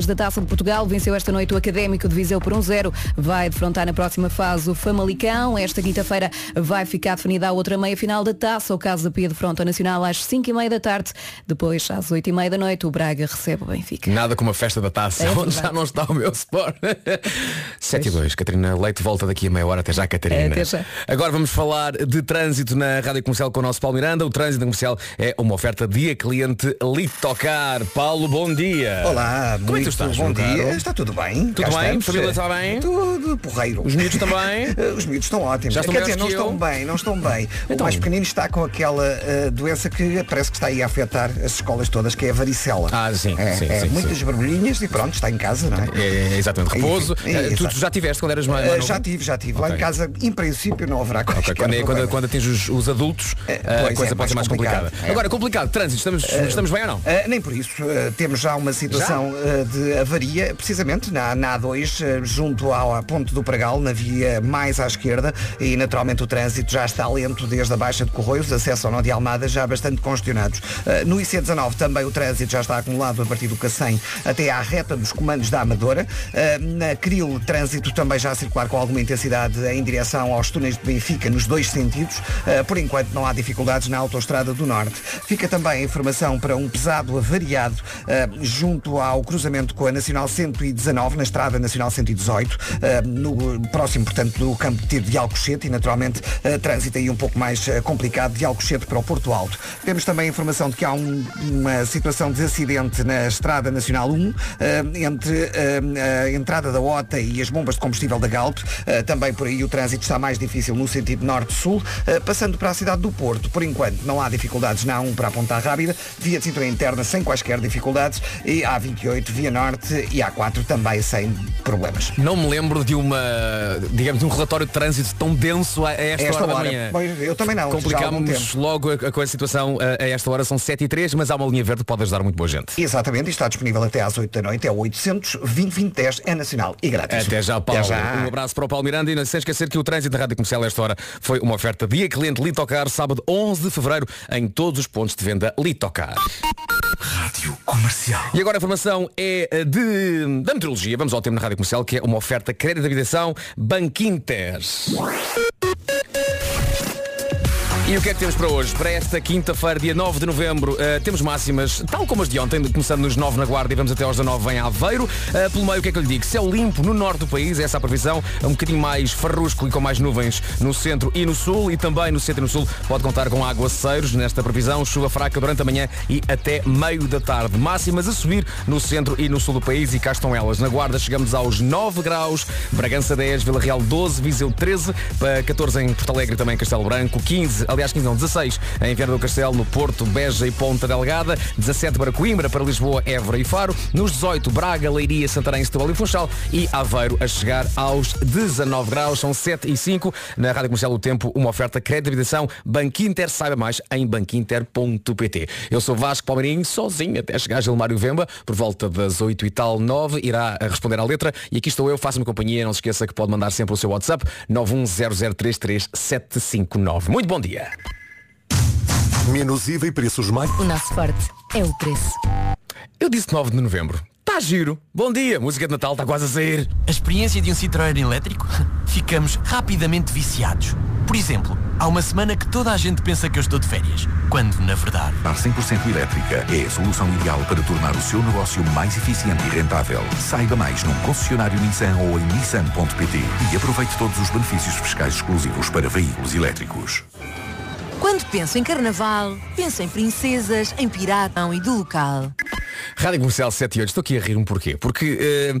finais da Taça de Portugal. Venceu esta noite o Académico de Viseu por 1-0. Vai defrontar na próxima fase o Famalicão. Esta quinta-feira vai ficar definida a outra meia-final da Taça. O caso da Pia de Fronto Nacional às 5h30 da tarde. Depois, às 8h30 da noite, o Braga recebe o Benfica. Nada como a festa da taça, É onde já não está o meu sport. 7 e 2, Catarina Leite volta daqui a meia hora. Até já, Catarina. É, até já. Agora vamos falar de trânsito na Rádio Comercial com o nosso Paulo Miranda. O trânsito comercial é uma oferta dia cliente Litocar. Paulo, bom dia. Olá, muito tu estás, bom dia. Está tudo bem? Tudo Cá bem? estamos. Família está bem? Tudo porreiro. Os miúdos também? Os miúdos estão ótimos. Já estão Quer dizer, melhores não que estão eu? bem, não estão bem. Então. O mais pequenino está com aquela eh, doença que parece que está aí a afetar as escolas todas, que é a varicela. Ah, sim, É, sim, é, sim, muitas sim. e pronto, está em casa, não é? É, exatamente, repouso. Enfim, Eh, tu, já tiveste quando eras mais, Eh, mais já tive, já tive. Lá Ok. em casa, em princípio, não haverá qualquer Ok, quando, é- quando, quando atinge os, os adultos, É, a coisa é pode ser mais complicada. É. Agora, complicado, trânsito, estamos, estamos bem ou não? Uh, nem por isso. Uh, temos já uma situação uh, de avaria, precisamente na, na A2, uh, junto ao ponte do Pragal, na via mais à esquerda, e naturalmente o trânsito já está lento desde a Baixa de Corroios, acesso ao Nó de Almada já bastante congestionados. Uh, no IC19 também o trânsito já está acumulado a partir do Cacém até à reta dos comandos da Amadora. Na Cril, o trânsito também já circular com alguma intensidade em direção aos túneis de Benfica, nos dois sentidos. Por enquanto não há dificuldades na Autostrada do Norte. Fica também a informação para um pesado avariado junto ao cruzamento com a Nacional 119, na Estrada Nacional 118, uh, no próximo, portanto, do campo de tiro de Alcochete e, naturalmente, uh, trânsito aí um pouco mais uh, complicado de Alcochete para o Porto Alto. Temos também a informação de que há um- uma situação de acidente na Estrada Nacional 1, uh, entre a entrada da OTA e as bombas de combustível da Galp. Também por aí o trânsito está mais difícil no sentido norte-sul, passando para a cidade do Porto. Por enquanto, não há dificuldades na A1 para a Ponta Rábida, via de cintura interna sem quaisquer dificuldades e A28, via norte e A4 também sem problemas. Não me lembro de uma, digamos, de um relatório de trânsito tão denso a esta, Esta hora, da hora. manhã. Pois, eu também não, Complicámos logo a, a, com a situação a, a esta hora, são 7 e 3 mas há uma linha verde que pode ajudar muito boa gente. Exatamente, e está disponível até às 8 da noite, é o 800 2010 é nacional e grátis. Até já, Paulo. Até já. Um abraço para o Paulo Miranda e não se esquecer que o trânsito da Rádio Comercial a esta hora foi uma oferta dia cliente Litocar, sábado 11 de fevereiro, em todos os pontos de venda Litocar. Rádio Comercial. E agora a informação é eh, de, da meteorologia. Vamos ao tema na Rádio Comercial, que é uma oferta crédito de habitação Banquinter. E o que é que temos para hoje? Para esta quinta-feira, dia 9 de novembro, eh, temos máximas, tal como as de ontem, começando nos 9 na Guarda e vamos até aos 19 em Aveiro. Eh, pelo meio, o que é que eu lhe digo? Céu limpo no norte do país, essa é a previsão, um bocadinho mais farrusco e com mais nuvens no centro e no sul, e também no centro e no sul pode contar com aguaceiros nesta previsão, chuva fraca durante a manhã e até meio da tarde. Máximas a subir no centro e no sul do país e cá estão elas. Na Guarda chegamos aos 9 graus, Bragança 10, Vila Real 12, Viseu 13, para 14 em Porto Alegre também Castelo Branco, 15, aliás 15 não, 16 em Viana do Castelo, no Porto, Beja e Ponta Delgada, 17 para Coimbra, para Lisboa, Évora e Faro, nos 18 Braga, Leiria, Santarém, Setúbal e Funchal e Aveiro a chegar aos 19 graus, são 7 e 5. Na Rádio Comercial do Tempo, uma oferta crédito de habitação Banco Inter, saiba mais em banquinter.pt. Eu sou Vasco Palmeirinho, sozinho até chegar a Gilmário Vemba, por volta das 8 e tal, 9, irá responder à letra e aqui estou eu, faço-me companhia, não se esqueça que pode mandar sempre o seu WhatsApp 910033759. Muito bom dia. Menos IVA e preços mais. O nosso forte é o preço. Eu disse 9 de novembro. Está giro. Bom dia. Música de Natal está quase a sair. A experiência de um Citroën elétrico? Ficamos rapidamente viciados. Por exemplo, há uma semana que toda a gente pensa que eu estou de férias, quando, na verdade, A 100% elétrica é a solução ideal para tornar o seu negócio mais eficiente e rentável. Saiba mais num concessionário Nissan ou em nissan.pt e aproveite todos os benefícios fiscais exclusivos para veículos elétricos. Quando penso em carnaval, penso em princesas, em piratão e do local. Rádio Comercial 7 e 8. Estou aqui a rir um porquê. Porque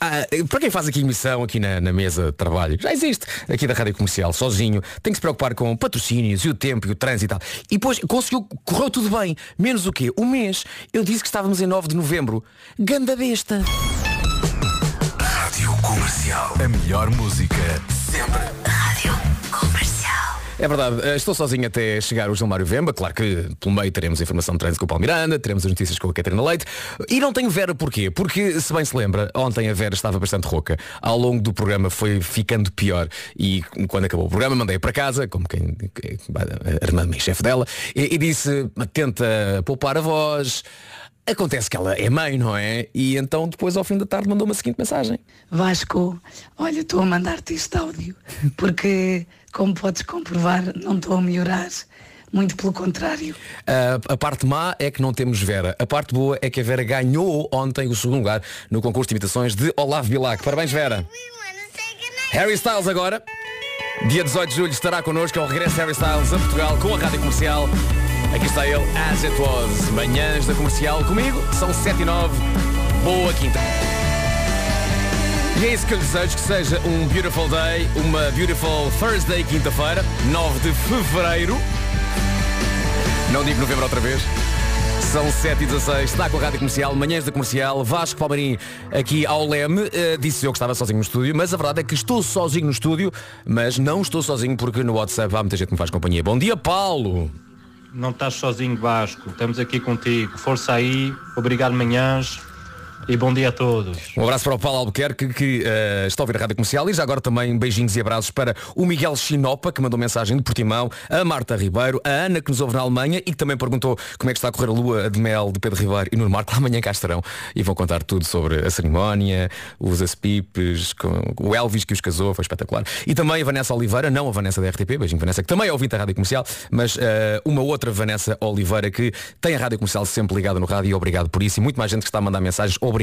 ah, para quem faz aqui emissão aqui na, na mesa de trabalho, já existe aqui da Rádio Comercial, sozinho, tem que se preocupar com patrocínios e o tempo e o trânsito e tal. E depois conseguiu, correu tudo bem. Menos o quê? O mês. Eu disse que estávamos em 9 de novembro. Ganda besta. Rádio Comercial. A melhor música sempre. É verdade, eh, estou sozinho até chegar o Gilmário Vemba, claro que pelo meio teremos informação de trânsito com o Paulo Miranda, teremos as notícias com a Catarina Leite e não tenho Vera porquê? Porque, se bem se lembra, ontem a Vera estava bastante rouca, ao longo do programa foi ficando pior e quando acabou o programa mandei para casa, como quem a irmã e chefe dela, e, e disse, tenta poupar a voz, acontece que ela é mãe, não é? E então depois ao fim da tarde mandou uma seguinte mensagem. Vasco, olha, estou a mandar-te este áudio, porque, como podes comprovar, não estou a melhorar. Muito pelo contrário. A, a parte má é que não temos Vera. A parte boa é que a Vera ganhou ontem o segundo lugar no concurso de imitações de Olavo Bilac. Parabéns, Vera. Harry Styles agora. Dia 18 de julho estará connosco, é o regresso de Harry Styles a Portugal com a Rádio Comercial. Aqui está ele, As It Was. Manhãs da Comercial comigo, são 7 e 9. Boa quinta. E é isso que eu desejo, que seja um beautiful day, uma beautiful Thursday, quinta-feira, 9 de fevereiro. Não digo novembro outra vez. São 7 e 16 está com a Rádio Comercial, manhãs da Comercial, Vasco Palmarim aqui ao Leme, uh, disse eu que estava sozinho no estúdio, mas a verdade é que estou sozinho no estúdio, mas não estou sozinho porque no WhatsApp há muita gente que me faz companhia. Bom dia, Paulo! Não estás sozinho, Vasco, estamos aqui contigo. Força aí, obrigado manhãs, e bom dia a todos. Um abraço para o Paulo Albuquerque que uh, está a ouvir a Rádio Comercial e já agora também beijinhos e abraços para o Miguel Chinopa que mandou mensagem de Portimão, a Marta Ribeiro, a Ana que nos ouve na Alemanha e que também perguntou como é que está a correr a lua de mel de Pedro Ribeiro e no Marco. Amanhã cá estarão e vão contar tudo sobre a cerimónia, os aspipes, o Elvis que os casou, foi espetacular. E também a Vanessa Oliveira, não a Vanessa da RTP, beijinho Vanessa, que também é ouvinte da Rádio Comercial, mas uh, uma outra Vanessa Oliveira que tem a Rádio Comercial sempre ligada no rádio e obrigado por isso e muito mais gente que está a mandar mensagens. Obrigado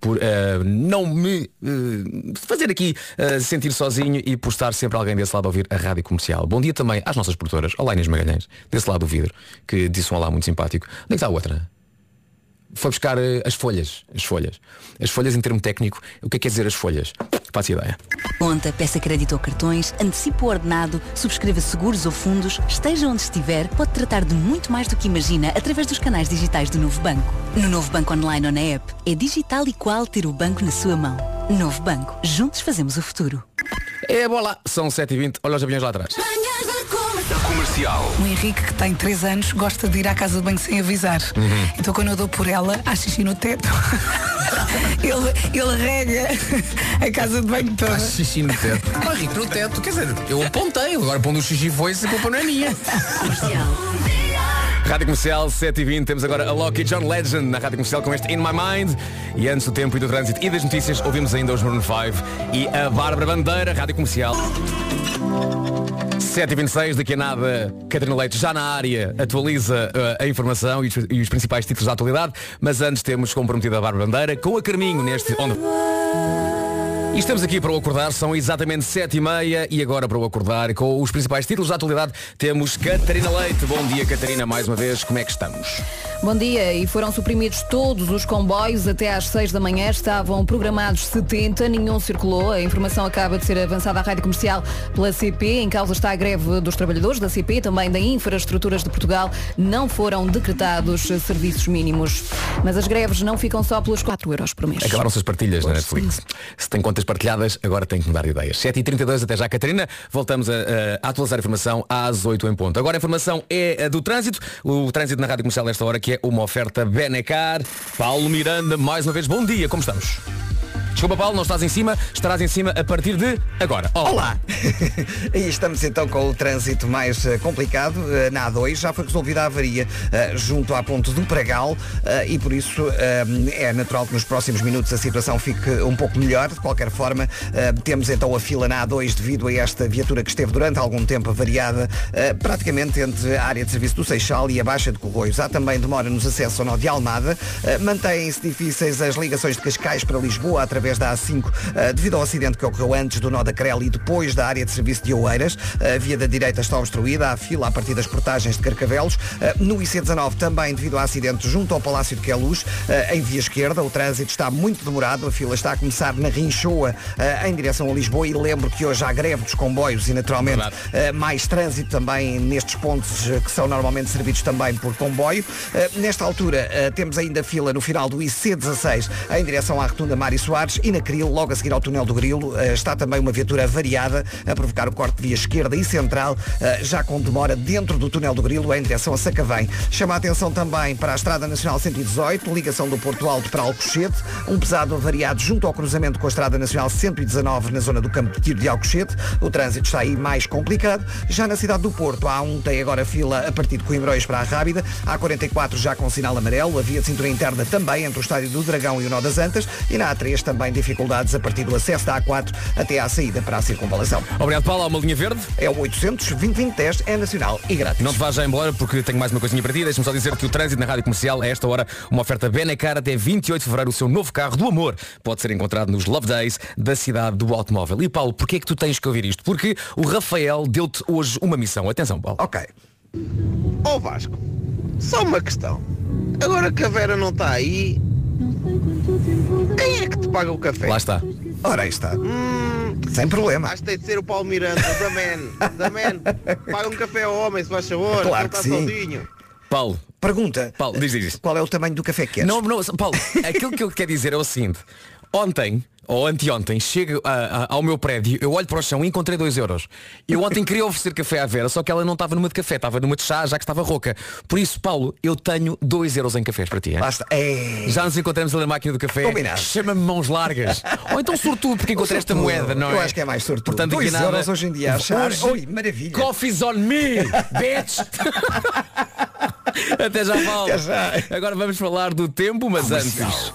por uh, não me uh, fazer aqui uh, sentir sozinho e por estar sempre alguém desse lado a ouvir a rádio comercial. Bom dia também às nossas produtoras, olá Inês Magalhães, desse lado do vidro, que disse um olá muito simpático. Onde é que está a outra? Foi buscar as folhas. As folhas. As folhas em termo técnico, o que é que quer dizer as folhas? Faço ideia. Conta, peça crédito ou cartões, antecipa o ordenado, subscreva seguros ou fundos, esteja onde estiver, pode tratar de muito mais do que imagina através dos canais digitais do Novo Banco. No Novo Banco Online ou na app, é digital e qual ter o banco na sua mão. Novo Banco. Juntos fazemos o futuro. É, bola. São 7h20. Olha os aviões lá atrás. Comercial. O Henrique, que tem 3 anos, gosta de ir à casa de banho sem avisar. Então quando eu dou por ela, há xixi no teto. ele, ele rega a casa de banho toda. Xixi no teto. Ah, Rico, no teto, quer dizer, eu apontei, agora pondo o xixi foi, se a culpa não é minha. Rádio Comercial 7h20, temos agora a Loki John Legend na Rádio Comercial com este In My Mind. E antes do tempo e do trânsito e das notícias, ouvimos ainda os Maroon 5 e a Bárbara Bandeira, Rádio Comercial. 7h26, daqui a nada, Catarina Leite já na área atualiza uh, a informação e os, e os principais títulos da atualidade, mas antes temos comprometida a Bárbara Bandeira com a Carminho neste Onda. E estamos aqui para o acordar, são exatamente 7 e meia e agora para o acordar com os principais títulos da atualidade temos Catarina Leite. Bom dia Catarina, mais uma vez, como é que estamos? Bom dia, e foram suprimidos todos os comboios até às 6 da manhã. Estavam programados 70, nenhum circulou. A informação acaba de ser avançada à rádio comercial pela CP. Em causa está a greve dos trabalhadores da CP, também da Infraestruturas de Portugal. Não foram decretados serviços mínimos. Mas as greves não ficam só pelos 4 euros por mês. Acabaram-se as partilhas na Netflix. Se tem contas partilhadas, agora tem que mudar de ideias. 7h32 até já, Catarina. Voltamos a, a atualizar a informação às 8 em ponto. Agora a informação é a do trânsito. O trânsito na rádio comercial nesta hora que é uma oferta Benecar. Paulo Miranda, mais uma vez, bom dia, como estamos? Desculpa Paulo, não estás em cima, estarás em cima a partir de agora. Olá! Olá! e estamos então com o trânsito mais eh, complicado eh, na A2. Já foi resolvida a avaria eh, junto à ponte do Pragal e por isso é natural que nos próximos minutos a situação fique um pouco melhor. De qualquer forma, temos então a fila na A2 devido a esta viatura que esteve durante algum tempo avariada praticamente entre a área de serviço do Seixal e a Baixa de Corroios. Há também demora nos acessos ao nó de Almada. Mantêm-se difíceis as ligações de Cascais para Lisboa através da A5 eh, devido ao acidente que ocorreu antes do nó da Crel e depois da área de serviço de Oeiras. A via da direita está obstruída, há fila a partir das portagens de Carcavelos. Eh, No IC19 também devido ao acidente junto ao Palácio de Queluz, eh, em via esquerda. O trânsito está muito demorado, a fila está a começar na Rinchoa em direção a Lisboa e lembro que hoje há greve dos comboios e naturalmente mais trânsito também nestes pontos que são normalmente servidos também por comboio. Nesta altura temos ainda fila no final do IC16 em direção à rotunda Mário Soares E na Cril, logo a seguir ao túnel do Grilo, eh, está também uma viatura variada a provocar o corte de via esquerda e central, eh, já com demora dentro do túnel do Grilo em direção a Sacavém. Chama a atenção também para a Estrada Nacional 118, ligação do Porto Alto para Alcochete, um pesado avariado junto ao cruzamento com a Estrada Nacional 119 na zona do campo de tiro de Alcochete. O trânsito está aí mais complicado. Já na cidade do Porto, há um tem agora fila a partir de Coimbrões para a Rábida, há 44 já com sinal amarelo, a via de cintura interna também entre o Estádio do Dragão e o Nó das Antas e na A3 também dificuldades a partir do acesso da A4 até à saída para a circunvalação. Obrigado, Paulo. Há uma linha verde. É o 800 2010 é nacional e grátis. Não te vás já embora porque tenho mais uma coisinha para ti. Deixa-me só dizer que o trânsito na Rádio Comercial, a esta hora, uma oferta Benacar até 28 de fevereiro. O seu novo carro do amor pode ser encontrado nos Love Days da cidade do automóvel. E Paulo, porquê é que tu tens que ouvir isto? Porque o Rafael deu-te hoje uma missão. Atenção, Paulo. Ok. Ó Vasco, só uma questão. Agora que a Vera não está aí, paga o café? Lá está. Ora, aí está. Hum, Sem problema. acho que tem de ser o Paulo Miranda, da Man, da Man. Paga um café ao homem, se faz favor, Claro que está sim. sozinho. Paulo. Pergunta. Paulo, diz, diz, diz. Qual é o tamanho do café que queres? Não, não, Paulo, aquilo que eu quero dizer é o seguinte. Ontem, ou anteontem, chego a- a- ao meu prédio, eu olho para o chão e encontrei 2 euros. Eu ontem queria oferecer café à Vera, só que ela não estava numa de café, estava numa de chá, já que estava rouca. Por isso, Paulo, eu tenho 2 euros em cafés para ti. hein? Basta. É... Já nos encontramos ali na máquina do café. Combinado. Chama-me mãos largas. Ou então sortudo, porque encontrei esta Sortudo. moeda, não é? Eu acho que é mais sortudo. Portanto, Dois nada. euros hoje em dia a achar. Hoje, Oi, maravilha. Coffee's on me, bitch! Até já, Paulo. Até já. Agora vamos falar do tempo, mas antes.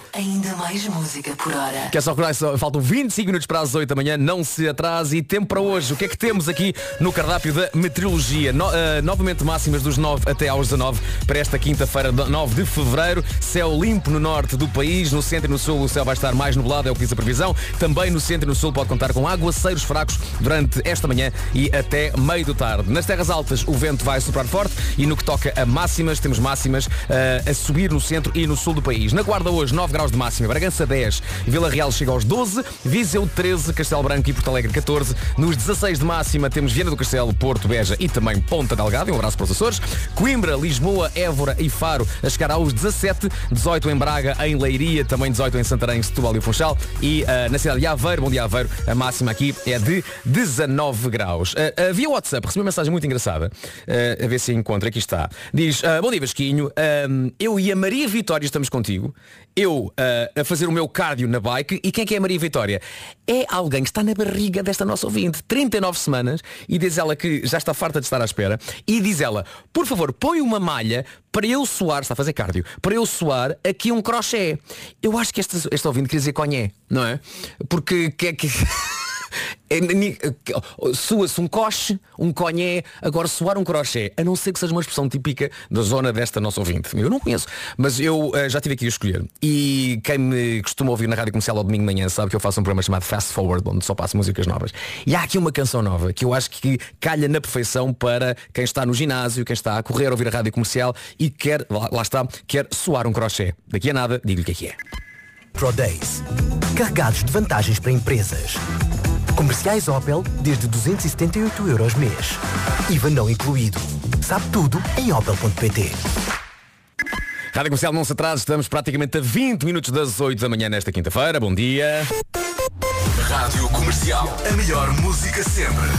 Ainda mais música por hora. Quer só só faltam 25 minutos para as 8 da manhã, não se atrase e tempo para hoje. O que é que temos aqui no cardápio da meteorologia? No, ah, novamente máximas dos 9 até aos 19 para esta quinta-feira, 9 de fevereiro. Céu limpo no norte do país, no centro e no sul o céu vai estar mais nublado, é o que diz a previsão. Também no centro e no sul pode contar com aguaceiros fracos durante esta manhã e até meio da tarde. Nas terras altas o vento vai soprar forte e no que toca a máximas, temos máximas ah, a subir no centro e no sul do país. Na guarda hoje 9 graus de máxima, Bragança 10, Vila Real chega aos 12, Viseu 13, Castelo Branco e Porto Alegre 14. Nos 16 de máxima temos Viana do Castelo, Porto, Beja e também Ponta Delgada. Um abraço para os Açores. Coimbra, Lisboa, Évora e Faro a chegar aos 17, 18 em Braga, em Leiria, também 18 em Santarém, Setúbal e Funchal. E ah, na cidade de Aveiro, bom dia Aveiro, a máxima aqui é de 19 graus. Ah, havia WhatsApp, recebi uma mensagem muito engraçada. A ver se encontro, aqui está. Diz, bom dia Vasquinho, eu e a Maria Vitória estamos contigo. Eu a fazer o meu cardio na bike. E quem é que é a Maria Vitória? É alguém que está na barriga desta nossa ouvinte, 39 semanas, e diz ela que já está farta de estar à espera. E diz ela, por favor, põe uma malha para eu suar, está a fazer cardio, para eu suar aqui um crochê. Eu acho que este, este ouvinte quer dizer conhé, não é? Porque que é que. É, Sua-se um coche, um conhé, agora soar um crochê, a não ser que seja uma expressão típica da zona desta nossa ouvinte. Eu não conheço, mas eu eh, já tive aqui a escolher. E quem me costuma ouvir na rádio comercial ao domingo de manhã sabe que eu faço um programa chamado Fast Forward, onde só passo músicas novas. E há aqui uma canção nova que eu acho que calha na perfeição para quem está no ginásio, quem está a correr, a ouvir a rádio comercial e quer, lá está, quer soar um crochê. Daqui a nada, digo-lhe o que é que é. Pro Days. Carregados de vantagens para empresas. Comerciais Opel desde 278 euros mês. IVA não incluído. Sabe tudo em opel.pt. Rádio Comercial não se atrase, estamos praticamente a 20 minutos das 8 da manhã nesta quinta-feira. Bom dia. Rádio Comercial. A melhor música sempre.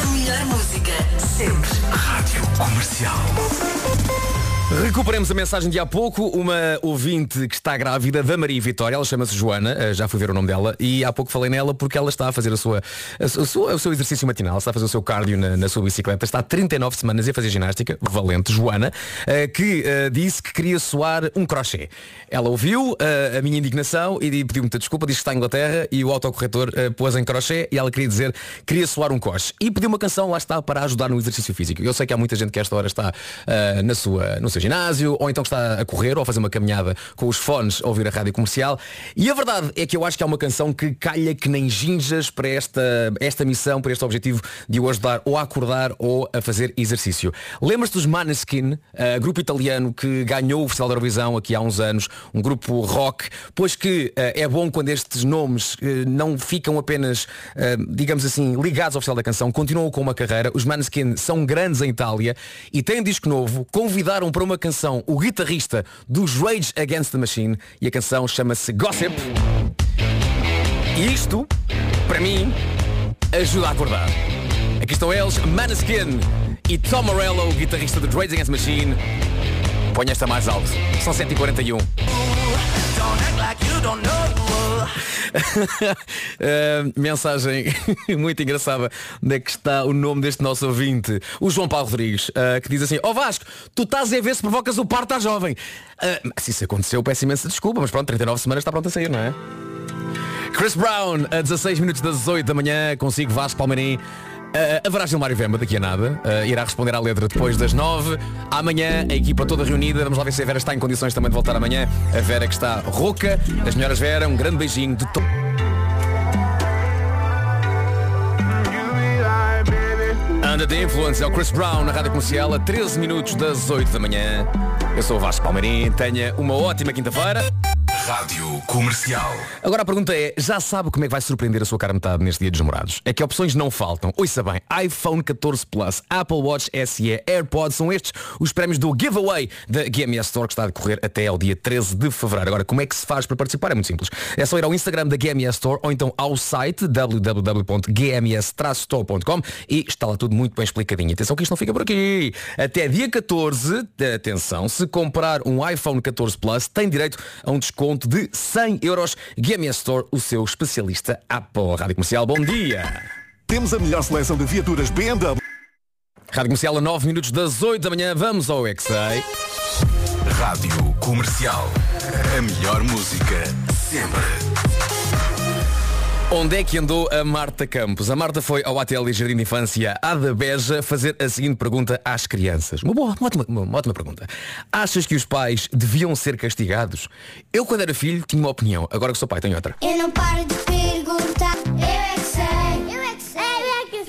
A melhor música sempre. Rádio Comercial. Recuperemos a mensagem de há pouco, uma ouvinte que está grávida da Maria Vitória, ela chama-se Joana, eh, já fui ver o nome dela, e há pouco falei nela porque ela está a fazer a sua, a su- a sua- o seu exercício matinal, está a fazer o seu cardio na, na sua bicicleta, está há 39 semanas a fazer ginástica, valente Joana, eh, que eh, disse que queria soar um crochê. Ela ouviu a minha indignação e di- pediu muita desculpa, disse que está em Inglaterra e o autocorretor pôs em crochê e ela queria dizer queria soar um coche. E pediu uma canção, lá está, para ajudar no exercício físico. Eu sei que há muita gente que esta hora está na sua, no seu ginásio, ou então está a correr ou a fazer uma caminhada com os fones a ouvir a rádio comercial. E a verdade é que eu acho que há uma canção que calha que nem ginjas para esta, esta missão, para este objetivo de o ajudar ou a acordar ou a fazer exercício. Lembras-te dos Maneskin, eh, grupo italiano que ganhou o Festival da Eurovisão aqui há uns anos, um grupo rock, pois que eh, é bom quando estes nomes eh, não ficam apenas, eh, digamos assim, ligados ao Festival da Canção, continuam com uma carreira. Os Maneskin são grandes em Itália e têm um disco novo, convidaram para uma canção o guitarrista dos Rage Against the Machine e a canção chama-se Gossip. E isto, para mim, ajuda a acordar. Aqui estão eles, Maneskin e Tom Morello, guitarrista do Rage Against the Machine. Põe esta mais alto. São 141. Uh, mensagem muito engraçada onde é que está o nome deste nosso ouvinte o João Paulo Rodrigues uh, que diz assim ó oh Vasco, tu estás a ver se provocas o parto à jovem uh, se isso aconteceu peço imensa desculpa mas pronto, 39 semanas está pronto a sair, não é? Chris Brown a 16 minutos das 18 da manhã consigo Vasco Palmeirim Uh, haverá Gilmário Vemba daqui a nada. Uh, Irá responder à letra depois das 9 Amanhã a equipa toda reunida. Vamos lá ver se a Vera está em condições também de voltar amanhã. A Vera que está rouca. As melhoras Vera, um grande beijinho de todo Under the Influence é o Chris Brown na Rádio Comercial a 13 minutos das 8 da manhã. Eu sou o Vasco Palmeirim, tenha uma ótima quinta-feira. Rádio Comercial. Agora a pergunta é, já sabe como é que vai surpreender a sua cara metade neste dia dos namorados? É que opções não faltam. Ouça bem, iPhone 14 Plus, Apple Watch SE, AirPods, são estes os prémios do giveaway da GMS Store que está a decorrer até ao dia 13 de Fevereiro. Agora, como é que se faz para participar? É muito simples. É só ir ao Instagram da GMS Store ou então ao site www.gms-store.com e está lá tudo muito bem explicadinho. Atenção que isto não fica por aqui. Até dia 14, atenção, se comprar um iPhone 14 Plus, tem direito a um desconto de 100 euros. GMS Store, o seu especialista Apple. Rádio Comercial, bom dia. Temos a melhor seleção de viaturas BMW. Rádio Comercial a 9 minutos das 8 da manhã. Vamos ao XA. Rádio Comercial. A melhor música sempre. Onde é que andou a Marta Campos? A Marta foi ao Hotel e Jardim de Infância Ada Beja fazer a seguinte pergunta às crianças. Uma boa, uma ótima, uma ótima pergunta. Achas que os pais deviam ser castigados? Eu, quando era filho, tinha uma opinião. Agora que sou pai, tenho outra. Eu não paro de perguntar, eu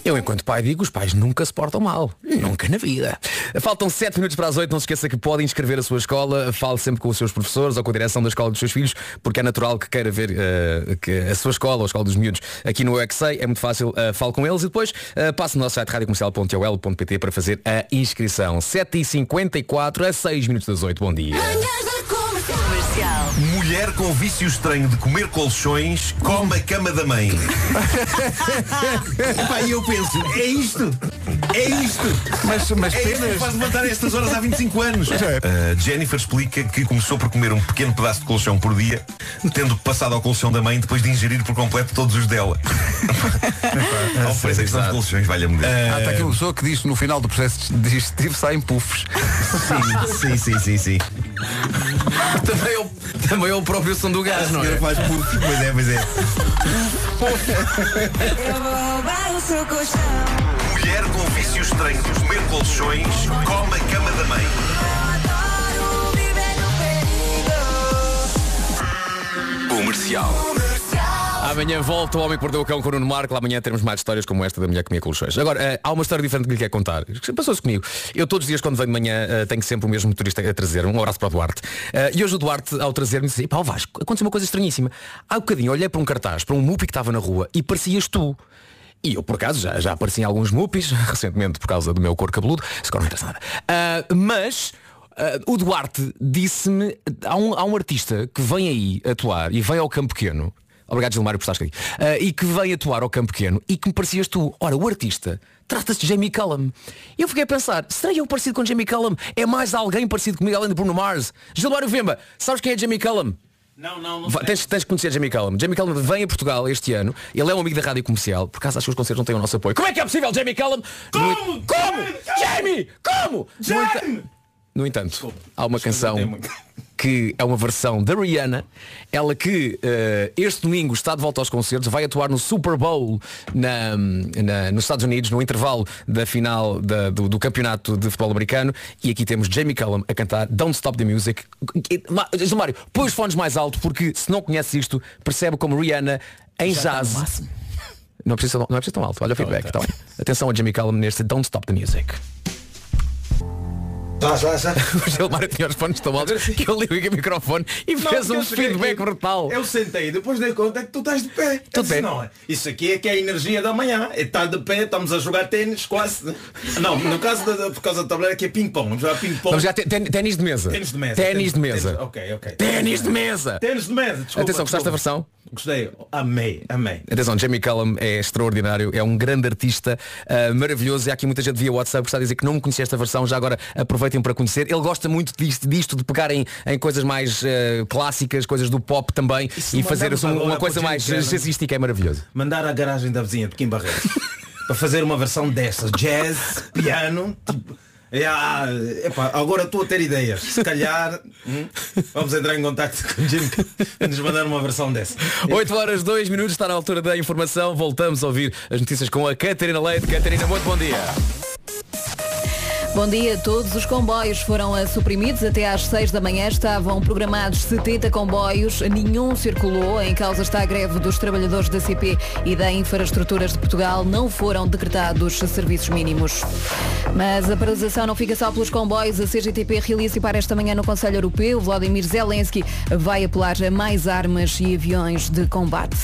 Eu, enquanto pai, digo, os pais nunca se portam mal. Nunca na vida. Faltam 7 minutos para as 8. Não se esqueça que pode inscrever a sua escola. Fale sempre com os seus professores ou com a direção da escola dos seus filhos, porque é natural que queira ver eh, que a sua escola ou a escola dos miúdos aqui no UXA. É muito fácil. Uh, fale com eles e depois uh, passe no nosso site radiocomercial.ol.pt para fazer a inscrição. 7h54 a 6 minutos das 8. Bom dia. Mulher com vício estranho de comer colchões come a cama da mãe. Epá, e eu penso, é isto? É isto? Mas, mas é isto que faz levantar estas horas há 25 anos. Uh, Jennifer explica que começou por comer um pequeno pedaço de colchão por dia, tendo passado ao colchão da mãe depois de ingerir por completo todos os dela. Ao preço a questão de colchões, valha-me Deus. Há até aquela pessoa que diz que no final do processo digestivo saem puffs. Sim, sim, sim, sim, sim. também, é o, também é o próprio som do gás, não é? faz puff, pois é, pois é. Mulher com vício estranho de comer colchões come a cama da mãe. Comercial. Amanhã volta o Homem que Perdeu o Cão com o Nuno Marco. Amanhã teremos mais histórias como esta da mulher que comia colchões. Agora, eh, há uma história diferente que lhe quero contar. Passou-se comigo. Eu todos os dias quando venho de manhã eh, tenho sempre o mesmo motorista a trazer. Um abraço para o Duarte. Eh, e hoje o Duarte, ao trazer-me, disse, pá, ó Vasco, aconteceu uma coisa estranhíssima. Há um bocadinho olhei para um cartaz, para um mupi que estava na rua e parecias tu. E eu, por acaso, já, já apareci em alguns mupis, recentemente por causa do meu cor cabeludo, se não interessa nada. Ah, mas ah, o Duarte disse-me, há um, há um artista que vem aí atuar e vem ao campo pequeno, obrigado Gilmário por estar aqui, ah, e que vem atuar ao campo pequeno e que me parecias tu. Ora, o artista trata-se de Jamie Cullum. E eu fiquei a pensar, será eu parecido com Jamie Cullum? É mais alguém parecido comigo além de Bruno Mars? Gilmário Vemba, sabes quem é Jamie Cullum? Não, não, não. Tens, tens que conhecer Jamie Cullum. Jamie Cullum vem a Portugal este ano. Ele é um amigo da rádio comercial. Por acaso acho que os concertos não têm o nosso apoio. Como é que é possível, Jamie Cullum? Como? Como? Jamie! Como? No, enta- no entanto, há uma canção que é uma versão da Rihanna. Ela que eh, este domingo está de volta aos concertos, vai atuar no Super Bowl na, na- nos Estados Unidos, no intervalo da final da- do, do campeonato de futebol americano. E aqui temos Jamie Cullum a cantar Don't Stop the Music. José Mário, põe os fones mais alto porque se não conhece isto, percebe como Rihanna em Já no jazz. Não precisa, não é preciso tão alto. Olha o feedback. Então, atenção a Jamie Cullum neste Don't Stop the Music. Já, já, já. O Gilmar tinha os fones tão altos que eu liguei o microfone e Não, fez um cheguei feedback aqui, brutal. Eu sentei, depois dei conta que tu estás de pé. De disse. Não, isso aqui é que é a energia da manhã. Está de pé, estamos a jogar ténis quase. Não, no caso da, por causa da tabuleira que é ping-pong. Vamos jogar ping-pong. Vamos já ténis de mesa. Ténis de mesa. Ténis de mesa. Ok, ok. Ténis de mesa. Ténis de mesa. Desculpa, Atenção, gostaste da versão? Gostei. Amei, amei. Atenção, Jamie Cullum é extraordinário, é um grande artista, ah, maravilhoso. E há aqui muita gente via WhatsApp que está a dizer que não conhecia esta versão, já agora aproveitem para conhecer. Ele gosta muito disto, disto de pegar em, coisas mais ah, clásicas, coisas do pop também, se e fazer assim, agora uma coisa mais jazzística, é maravilhoso. Mandar à garagem da vizinha de Kim Barreto para fazer uma versão dessas. Jazz, piano. Tipo, é, ah, epá, agora estou a ter ideias. Se calhar hum, vamos entrar em contato com o Jim para nos mandar uma versão dessa. 8 horas, 2 minutos, está na altura da informação. Voltamos a ouvir as notícias com a Catarina Leite. Catarina, muito bom dia. Bom dia, todos os comboios foram suprimidos. Até às 6 da manhã estavam programados 70 comboios, nenhum circulou. Em causa está a greve dos trabalhadores da CP e da Infraestruturas de Portugal. Não foram decretados serviços mínimos. Mas a paralisação não fica só pelos comboios. A CGTP realiza para esta manhã no Conselho Europeu. Vladimir Zelensky vai apelar a mais armas e aviões de combate.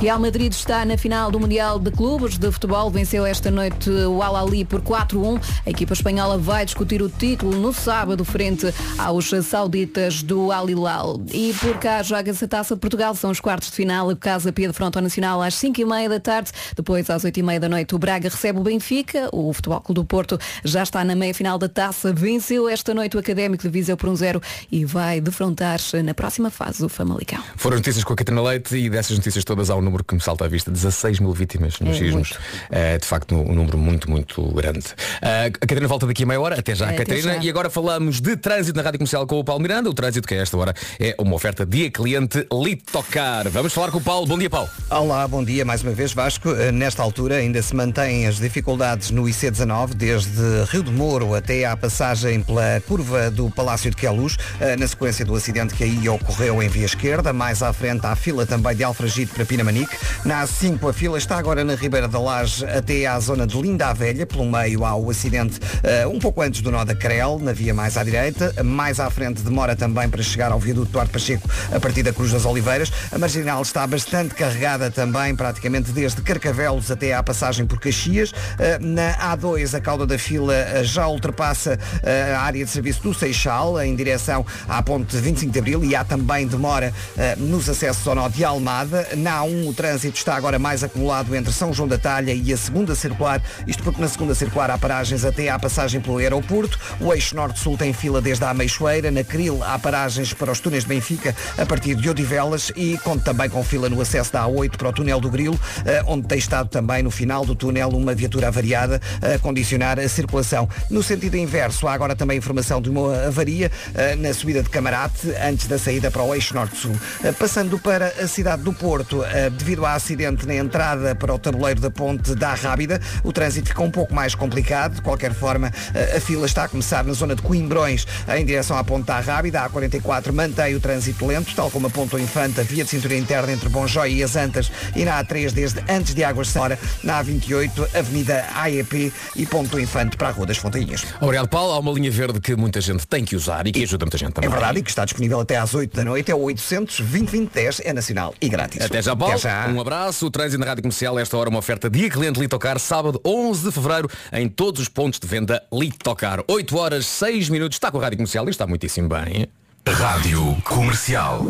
Real Madrid está na final do Mundial de Clubes de Futebol. Venceu esta noite o Al-Ali por 4-1. A equipa espanhola vai discutir o título no sábado frente aos sauditas do Al Hilal. E por cá joga-se a Taça de Portugal. São os quartos de final. O Casa Pia de Fronte ao Nacional às 5h30 da tarde. Depois, às 8h30 da noite, o Braga recebe o Benfica. O Futebol Clube do Porto já está na meia-final da Taça. Venceu esta noite o Académico de Viseu por 1-0 e vai defrontar-se na próxima fase o Famalicão. Foram notícias com a Catarina Leite e dessas notícias todas há um número que me salta à vista, 16 mil vítimas nos É sismos. É de facto um número muito, muito grande. Ah, a Catarina volta daqui a meia hora, até já, Até Catarina. já. E agora falamos de trânsito na Rádio Comercial com o Paulo Miranda. O trânsito que a esta hora é uma oferta dia cliente Litocar. Vamos falar com o Paulo. Bom dia, Paulo. Olá, bom dia mais uma vez Vasco. Eh, Nesta altura ainda se mantêm as dificuldades no IC19, desde Rio de Moro até à passagem pela curva do Palácio de Queluz, eh, na sequência do acidente que aí ocorreu em via esquerda. Mais à frente há a fila também de Alfragide para Pinamanique. Na A5 a fila está agora na Ribeira da Laje até à zona de Linda a Velha. Pelo meio há o acidente eh, um pouco antes do nó da Crel, na via mais à direita. Mais à frente demora também para chegar ao viaduto Duarte Pacheco a partir da Cruz das Oliveiras. A marginal está bastante carregada também, praticamente desde Carcavelos até à passagem por Caxias. Eh, Na A2 a cauda da fila eh, já ultrapassa eh, a área de serviço do Seixal em direção à ponte 25 de Abril e há também demora nos acessos ao nó de Almada. Na A1 o trânsito está agora mais acumulado entre São João da Talha e a segunda circular, isto porque na segunda circular há paragens até à passagem pelo aeroporto. O eixo norte-sul tem fila desde a Meixoeira. Na Cril há paragens para os túneis de Benfica a partir de Odivelas e conta também com fila no acesso da A8 para o túnel do Grilo, eh, onde tem estado também no final do túnel uma viatura avariada a condicionar a circulação. No sentido inverso, há agora também informação de uma avaria eh, na subida de Camarate, antes da saída para o eixo norte-sul. Eh, Passando para a cidade do Porto, devido a acidente na entrada para o tabuleiro da ponte da Rábida, o trânsito ficou um pouco mais complicado. De qualquer forma, a fila está a começar na zona de Coimbrões, em direção à ponte da Rábida. A A44 mantém o trânsito lento, tal como a ponte do Infanta, via de cintura interna entre Bonjói e as Antas, e na A3 desde antes de Águas de Sora, na A28, Avenida AEP e ponto Infante para a Rua das Fontainhas. Obrigado, Paulo. Há uma linha verde que muita gente tem que usar e que ajuda muita gente É também. verdade e que está disponível até às 8 da noite, é o 800 2010 é nacional e grátis. Até já, Paulo. Até já. Um abraço. O trânsito na Rádio Comercial, esta hora, uma oferta dia cliente Litocar, sábado 11 de fevereiro, em todos os pontos de venda Litocar. 8 horas, 6 minutos. Está com a Rádio Comercial e está muitíssimo bem. Rádio Comercial.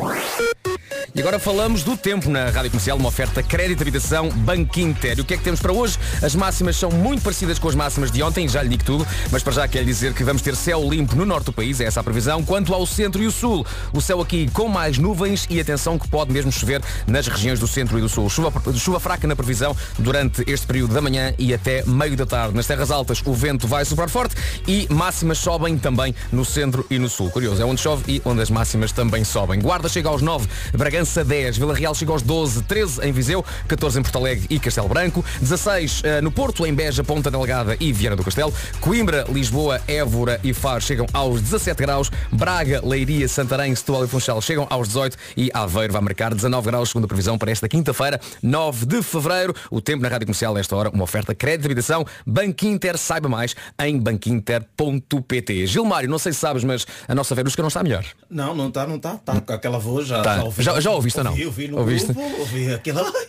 E agora falamos do tempo na Rádio Comercial, uma oferta crédito habitação Banco Inter. O que é que temos para hoje? As máximas são muito parecidas com as máximas de ontem, já lhe digo tudo, mas para já quero dizer que vamos ter céu limpo no norte do país, é essa a previsão, quanto ao centro e o sul. O céu aqui com mais nuvens e atenção que pode mesmo chover nas regiões do centro e do sul. Chuva, chuva fraca na previsão durante este período da manhã e até meio da tarde. Nas terras altas o vento vai soprar forte e máximas sobem também no centro e no sul. Curioso, é onde chove e onde as máximas também sobem. Guarda chega aos 9, Bragança Bragança 10, Vila Real chega aos 12, 13 em Viseu, 14 em Porto Alegre e Castelo Branco, 16 eh, no Porto, em Beja, Ponta Delgada e Viana do Castelo, Coimbra, Lisboa, Évora e Faro chegam aos 17 graus, Braga, Leiria, Santarém, Setúbal e Funchal chegam aos 18 e Aveiro vai marcar 19 graus, segundo a previsão para esta quinta-feira, 9 de fevereiro. O tempo na Rádio Comercial a esta hora, uma oferta crédito de habitação, Banco Inter, saiba mais em banquinter.pt. Gilmário, não sei se sabes, mas a nossa Verusca não está melhor. Não, não está, não está. Está com aquela voz já. Tá. já. Já- já ouviste ou não? Ouvi, ouvi no Ouviste? grupo, ouvi aquela. Ai,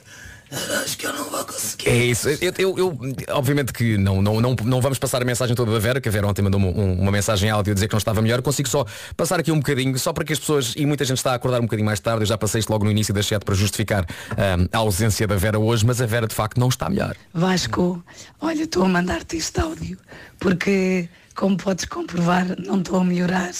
Acho que eu não vou conseguir. É isso. Eu, eu- eu- obviamente que não, não, não, não vamos passar a mensagem toda da Vera, que a Vera ontem mandou um- uma mensagem áudio a dizer que não estava melhor. Consigo só passar aqui um bocadinho, só para que as pessoas, e muita gente está a acordar um bocadinho mais tarde, eu já passei isto logo no início da chat para justificar ahm, a ausência da Vera hoje, mas a Vera de facto não está melhor. Vasco, olha, estou a mandar-te este áudio, porque, como podes comprovar, não estou a melhorar.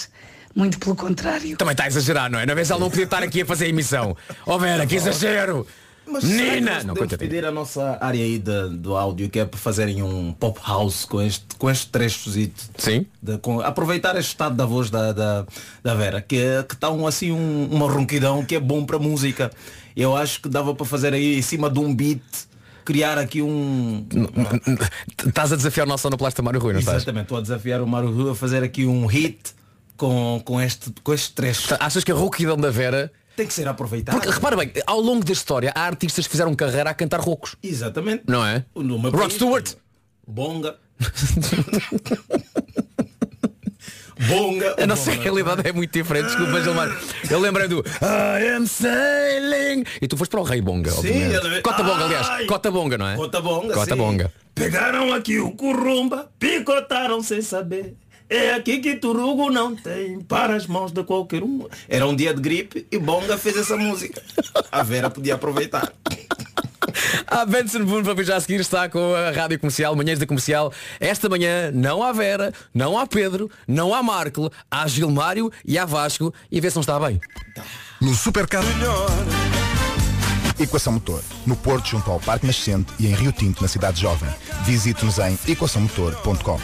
Muito pelo contrário. Também está a exagerar, não é? Na vez ela não podia estar aqui a fazer a emissão. Ó Vera, que exagero! Mas será que Nina! Não, podemos pedir a nossa área aí de- do áudio que é para fazerem um pop house com este, com este trechos Sim. de, com, aproveitar este estado da voz da, da, da Vera que, é- que está um, assim um- uma ronquidão que é bom para música eu acho que dava para fazer aí em cima de um beat criar aqui um Estás a desafiar o nosso sonoplasta Mário Rui, não estás? exatamente estou a desafiar o Mário Rui a fazer aqui um hit com, com este com este trecho Achas que a rouquidão da Vera tem que ser aproveitado Porque repara bem, ao longo da história há artistas que fizeram carreira a cantar roucos. exatamente Não é? Rod Stewart. Bonga Bonga A nossa realidade é muito diferente, desculpa Gilmar. Eu lembrei do I am sailing e tu foste para o Rei Bonga, Sim, ele- Cota Bonga, aliás. Cota Bonga, não é? Cota Bonga, Cota sim. Bonga. Pegaram aqui o curumba, picotaram sem saber. É aqui que Turugo não tem para as mãos de qualquer um. Era um dia de gripe e Bonga fez essa música. A Vera podia aproveitar. A Benson Boone para já a seguir está com a Rádio Comercial, Manhãs da Comercial. Esta manhã não há Vera, não há Pedro, não há Marco, há Gilmário e há Vasco e vê se não está bem. No Supercar. Equação Motor, no Porto junto ao Parque Nascente e em Rio Tinto, na cidade jovem. Visite-nos em equaçãomotor.com.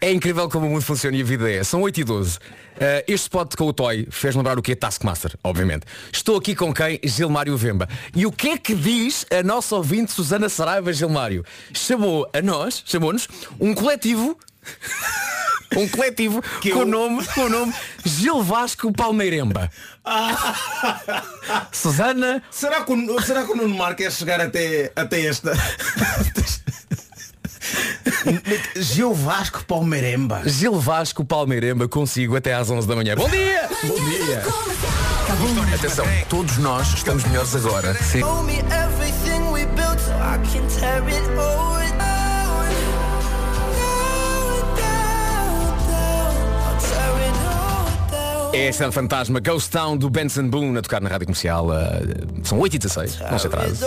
É incrível como o mundo funciona e a vida é. São 8 e 12. Eh, este spot com o Toy fez lembrar o que é Taskmaster, obviamente. Estou aqui com quem? Gilmário Vemba. E o que é que diz a nossa ouvinte Susana Saraiva Gilmário? Chamou a nós, chamou-nos, um coletivo. um coletivo com, o nome, com o nome Gil Vasco Palmeiremba. Susana. Será que, o- será que o Nuno Marco quer chegar até, até esta. Gil Vasco Palmeiremba. Gil Vasco Palmeiremba consigo até às 11 da manhã. Bom dia! Bom dia! Atenção, todos nós estamos melhores agora. Sim. É esse é o fantasma Ghost Town do Benson Boone a tocar na rádio comercial. ah, são 8 e 16 não se atrase.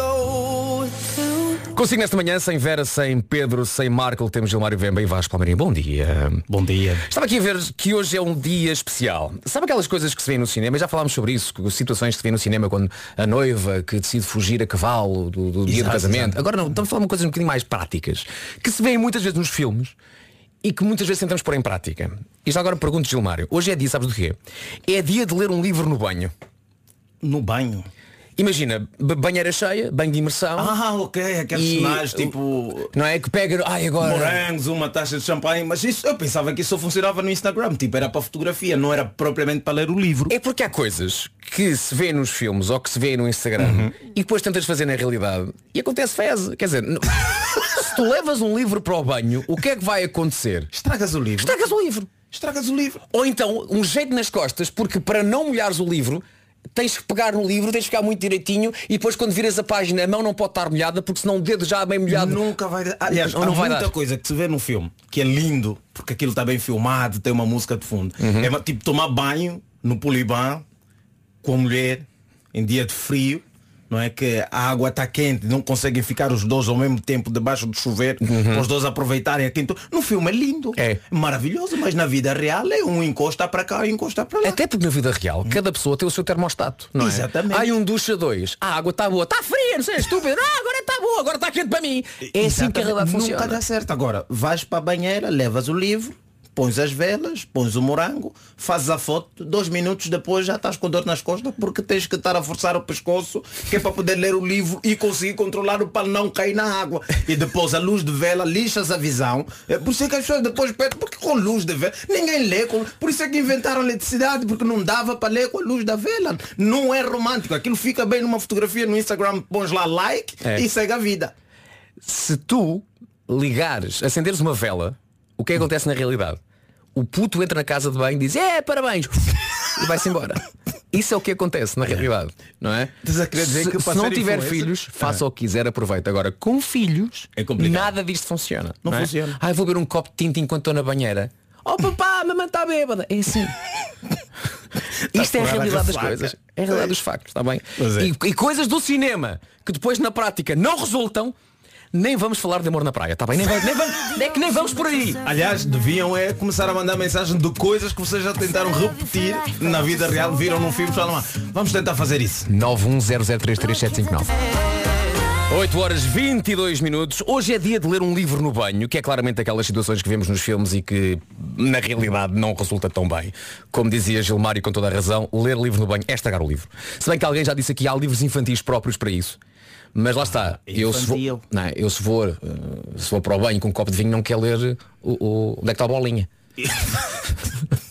Consigo nesta manhã, sem Vera, sem Pedro, sem Marco, temos Gilmário Vemba e Vasco Palmeirinho. Bom dia. Bom dia. Estava aqui a ver que hoje é um dia especial. Sabe aquelas coisas que se vê no cinema? Já falámos sobre isso, que- situações que se vê no cinema quando a noiva que decide fugir a cavalo do, do dia do Exato, casamento. exato. Agora não, estamos a falar de coisas um bocadinho mais práticas, que se vêem muitas vezes nos filmes e que muitas vezes tentamos pôr em prática. E já agora pergunto, Gilmário, hoje é dia, sabes do quê? É dia de ler um livro no banho. No banho? Imagina, banheira cheia, banho de imersão. Ah, ok, aqueles E- cenários tipo. Não é? Que pega. Ai, agora. Morangos, uma taxa de champanhe, mas isso eu pensava que isso só funcionava no Instagram, tipo, era para fotografia, não era propriamente para ler o livro. É porque há coisas que se vê nos filmes ou que se vê no Instagram Uhum. e depois tentas fazer na realidade e acontece fez. Quer dizer, não- se tu levas um livro para o banho, o que é que vai acontecer? Estragas o livro. Estragas o livro. Estragas o livro. Ou então, um jeito nas costas, porque para não molhares o livro, tens que pegar no livro, tens que ficar muito direitinho e depois quando viras a página a mão não pode estar molhada porque senão o dedo já é bem molhado. Nunca vai dar. Aliás, Ou há não vai muita dar. coisa que se vê no filme que é lindo, porque aquilo está bem filmado, tem uma música de fundo. Uhum. É tipo tomar banho no poliban com a mulher em dia de frio. Não é que a água está quente, não conseguem ficar os dois ao mesmo tempo debaixo do chuveiro, para os dois aproveitarem a quente. No filme é lindo, Uhum. É. maravilhoso, mas na vida real é um encosta para cá e encosta para lá. Até porque na vida real, cada pessoa tem o seu termostato, não é? Exatamente. Há um ducha dois, a água está boa, está fria, não sei, é estúpido, ah, agora está boa, agora está quente para mim. É assim que a realidade Exatamente. funciona. Nunca dá certo. Agora, vais para a banheira, levas o livro, pões as velas, pões o morango, fazes a foto, dois minutos depois já estás com dor nas costas porque tens que estar a forçar o pescoço que é para poder ler o livro e conseguir controlar o para não cair na água. E depois a luz de vela lixas a visão. É por isso que as pessoas depois pedem, porque com luz de vela ninguém lê. Com... Por isso é que inventaram eletricidade, porque não dava para ler com a luz da vela. Não é romântico. Aquilo fica bem numa fotografia no Instagram, pões lá like É. e segue a vida. Se tu ligares, acenderes uma vela, o que é que acontece na realidade? O puto entra na casa de banho e diz, é, parabéns, e vai-se embora. Isso é o que acontece na realidade, não é? Estás a querer dizer se, se não tiver filhos, faça Ah. o que quiser, aproveita. Agora, com filhos, nada disto funciona. Não é? funciona. Ah, vou beber um copo de tinta enquanto estou na banheira. Oh papá, a mamãe está bêbada. É assim. Isto é a realidade das coisas. É a realidade dos factos, está bem? É. E, e coisas do cinema que depois na prática não resultam, nem vamos falar de amor na praia, está bem? Nem, va- nem vamos, é que nem vamos por aí. Aliás, deviam é começar a mandar mensagem de coisas que vocês já tentaram repetir na vida real, viram num filme, falam, "Ah, vamos tentar fazer isso. 910033759. 8 horas 22 minutos. Hoje é dia de ler um livro no banho, que é claramente aquelas situações que vemos nos filmes e que na realidade não resulta tão bem. Como dizia Gilmário com toda a razão, ler livro no banho é estragar o livro. Se bem que alguém já disse aqui, há livros infantis próprios para isso. Mas lá está, eu, se vou, não, é? eu se for, eh, se for para o banho com um copo de vinho não quero ler o, o, onde é que está a bolinha.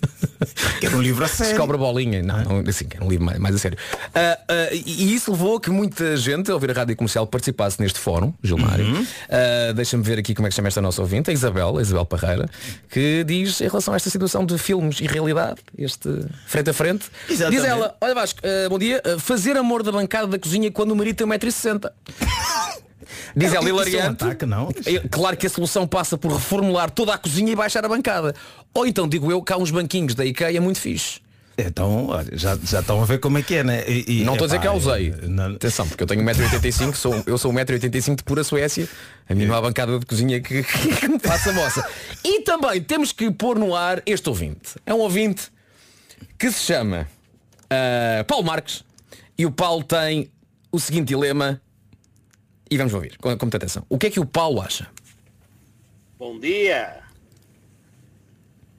Quero um livro a sério. Descobre a bolinha. Não, não assim, quero um livro mais, mais a sério. Ah, ah, e isso levou a que muita gente, ao ouvir a rádio comercial, participasse neste fórum, Gilmário. Uhum. Ah, Deixa-me ver aqui como é que chama esta nossa ouvinte, a Isabel, a Isabel Parreira, que diz em relação a esta situação de filmes e realidade, este frente a frente. Exatamente. Diz ela, olha Vasco, bom dia, fazer amor da bancada da cozinha quando o marido tem 1,60m. Diz ela é um hilariante. ataque, não? É, Claro que a solução passa por reformular toda a cozinha e baixar a bancada. Ou então digo eu que há uns banquinhos da IKEA muito fixe. Então, olha, já, já estão a ver como é que é, né? E- e, Não estou a dizer que a usei. Atenção, porque eu tenho 1,85m, sou, eu sou 1,85m de pura Suécia. A mim não há bancada de cozinha que, que me faça moça. E também temos que pôr no ar este ouvinte. É um ouvinte que se chama ah, Paulo Marques. E o Paulo tem o seguinte dilema. E vamos ouvir, com, com muita atenção. O que é que o Paulo acha? Bom dia.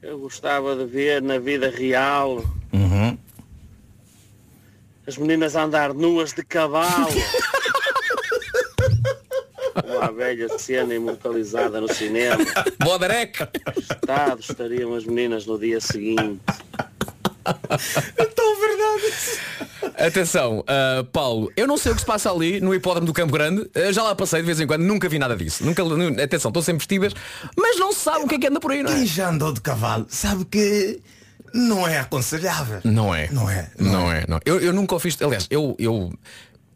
Eu gostava de ver na vida real Uhum. as meninas a andar nuas de cavalo. Uma velha cena imortalizada no cinema. Bodarek! Estado estariam as meninas no dia seguinte. Atenção, ah, Paulo, eu não sei o que se passa ali no hipódromo do Campo Grande. Ah, já lá passei de vez em quando, nunca vi nada disso. Nunca, nu- atenção, estão sempre vestidas, mas não se sabe o que é que anda por aí, não é? Quem já andou de cavalo sabe que não é aconselhável. Não é. Não é. Não é, não. Eu, eu nunca o fiz. Aliás, eu, eu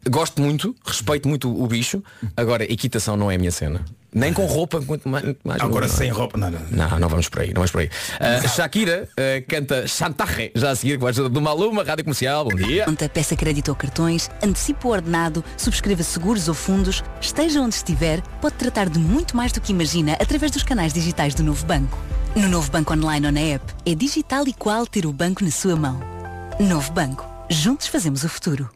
gosto muito, respeito muito o bicho. Agora, equitação não é a minha cena. Nem com roupa, quanto mais. mais Agora não, sem não. roupa, nada. Não, não vamos por aí, não vamos por aí. Ah, Shakira ah, canta Chantarre, já a seguir com a ajuda do Maluma, Rádio Comercial, bom dia. Conta, peça crédito ou cartões, antecipa o ordenado, subscreva seguros ou fundos, esteja onde estiver, pode tratar de muito mais do que imagina através dos canais digitais do Novo Banco. No Novo Banco Online ou na app, é digital e qual ter o banco na sua mão. Novo Banco. Juntos fazemos o futuro.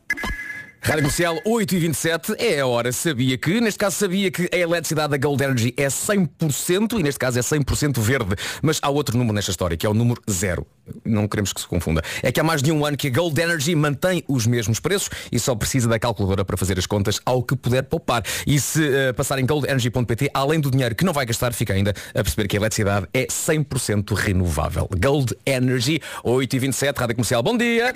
Rádio Comercial 8 e 27 é a hora. Sabia que, neste caso sabia que a eletricidade da Gold Energy é 100% e neste caso é 100% verde. Mas há outro número nesta história, que é o número zero. Não queremos que se confunda. É que há mais de um ano que a Gold Energy mantém os mesmos preços e só precisa da calculadora para fazer as contas ao que puder poupar. E se eh, passar em goldenergy.pt, além do dinheiro que não vai gastar, fica ainda a perceber que a eletricidade é 100% renovável. Gold Energy 8 e 27, Rádio Comercial, bom dia!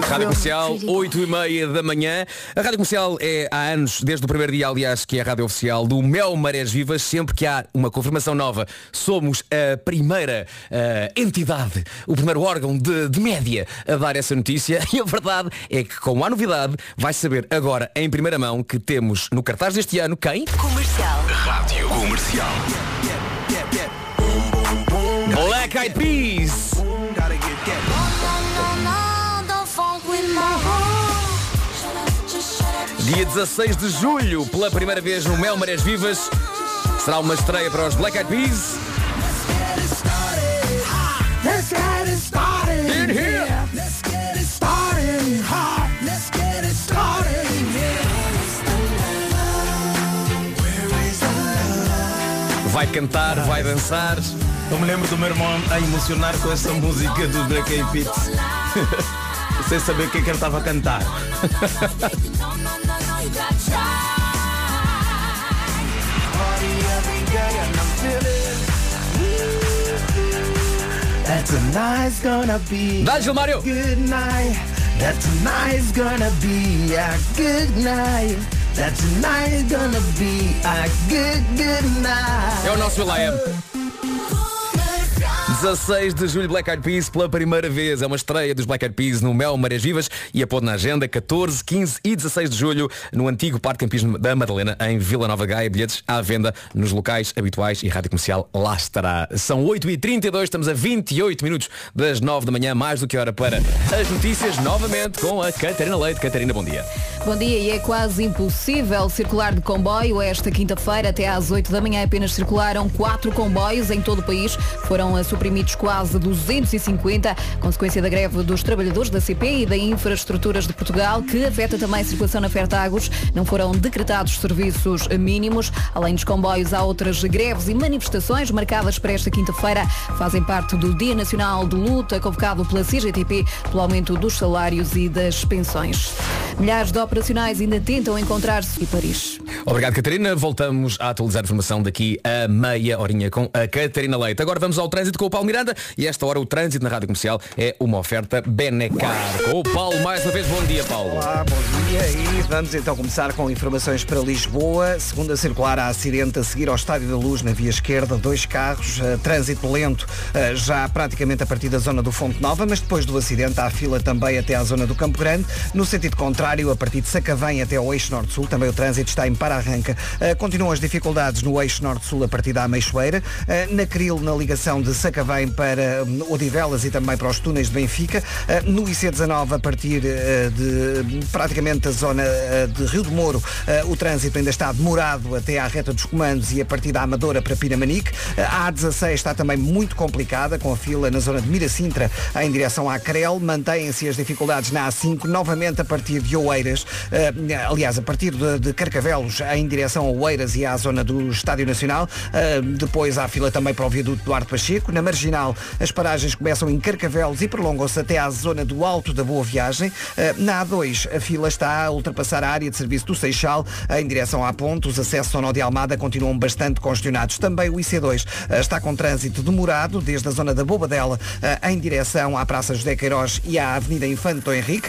Rádio Comercial, 8 e meia da manhã. A Rádio Comercial é há anos, desde o primeiro dia, aliás, que é a rádio oficial do Mel Marés Vivas. Sempre que há uma confirmação nova, somos a primeira eh, entidade, o primeiro órgão de, de média a dar essa notícia. E a verdade é que, como há novidade, vai saber agora, em primeira mão, que temos no cartaz deste ano quem? Comercial. Rádio Comercial. Black Eyed Peas! Dia 16 de julho, pela primeira vez no Mel Marés Vivas, será uma estreia para os Black Eyed Peas. Started. cantar, vai dançar. Eu me lembro do meu irmão a emocionar com essa música do Black Eyed Peas. Sem saber o que é que ele estava a cantar. That tonight's gonna be Dá, Gilmário! a good night. That tonight's gonna be a good night. That tonight's gonna be a good, good night. É o nosso Will.i.am. 16 de julho, Black Eyed Peas pela primeira vez. É uma estreia dos Black Eyed Peas no Mel Marés Vivas e a pôr na agenda 14, 15 e 16 de julho no antigo Parque Campismo da Madalena em Vila Nova Gaia. Bilhetes à venda nos locais habituais e rádio comercial lá estará. São 8h32, estamos a 28 minutos das 9 da manhã, mais do que hora para as notícias, novamente com a Catarina Leite. Catarina, bom dia. Bom dia e é quase impossível circular de comboio esta quinta-feira até às 8 da manhã apenas circularam quatro comboios em todo o país. Foram a suprimidos quase 250, consequência da greve dos trabalhadores da CP e da Infraestruturas de Portugal, que afeta também a circulação na Fertagos. Não foram decretados serviços mínimos. Além dos comboios, há outras greves e manifestações marcadas para esta quinta-feira. Fazem parte do Dia Nacional de Luta, convocado pela CGTP pelo aumento dos salários e das pensões. Milhares de operacionais ainda tentam encontrar-se em Paris. Obrigado, Catarina. Voltamos a atualizar a informação daqui a meia horinha com a Catarina Leite. Agora vamos ao trânsito com o Miranda e esta hora o trânsito na Rádio Comercial é uma oferta Benecar. Com o Paulo, mais uma vez, bom dia, Paulo. Olá, bom dia e vamos então começar com informações para Lisboa. Segunda circular, há acidente a seguir ao Estádio da Luz na via esquerda, dois carros, eh, trânsito lento eh, já praticamente a partir da zona do Fonte Nova, mas depois do acidente há fila também até à zona do Campo Grande. No sentido contrário, a partir de Sacavém até ao eixo Norte-Sul, também o trânsito está em para-arranca. Eh, Continuam as dificuldades no eixo Norte-Sul a partir da Ameixoeira, na Cril, na ligação de Sacavém para hum, Odivelas e também para os túneis de Benfica, Eh, no IC19 a partir eh, de praticamente a zona eh, de Rio do Moro, o trânsito ainda está demorado até à reta dos comandos e a partir da Amadora para Pinamanique. Eh, A A16 está também muito complicada, com a fila na zona de Miracintra em direção à Crel. Mantêm-se as dificuldades na A5, novamente a partir de Oeiras, aliás, a partir de, Carcavelos em direção a Oeiras e à zona do Estádio Nacional. Depois há fila também para o viaduto Duarte Pacheco. Na Marginal, as paragens começam em Carcavelos e prolongam-se até à zona do Alto da Boa Viagem. Eh, Na A2, a fila está a ultrapassar a área de serviço do Seixal em direção à ponte. Os acessos ao Nó de Almada continuam bastante congestionados. Também o IC2 eh, está com trânsito demorado desde a zona da Bobadela eh, em direção à Praça José Queiroz e à Avenida Infante Henrique.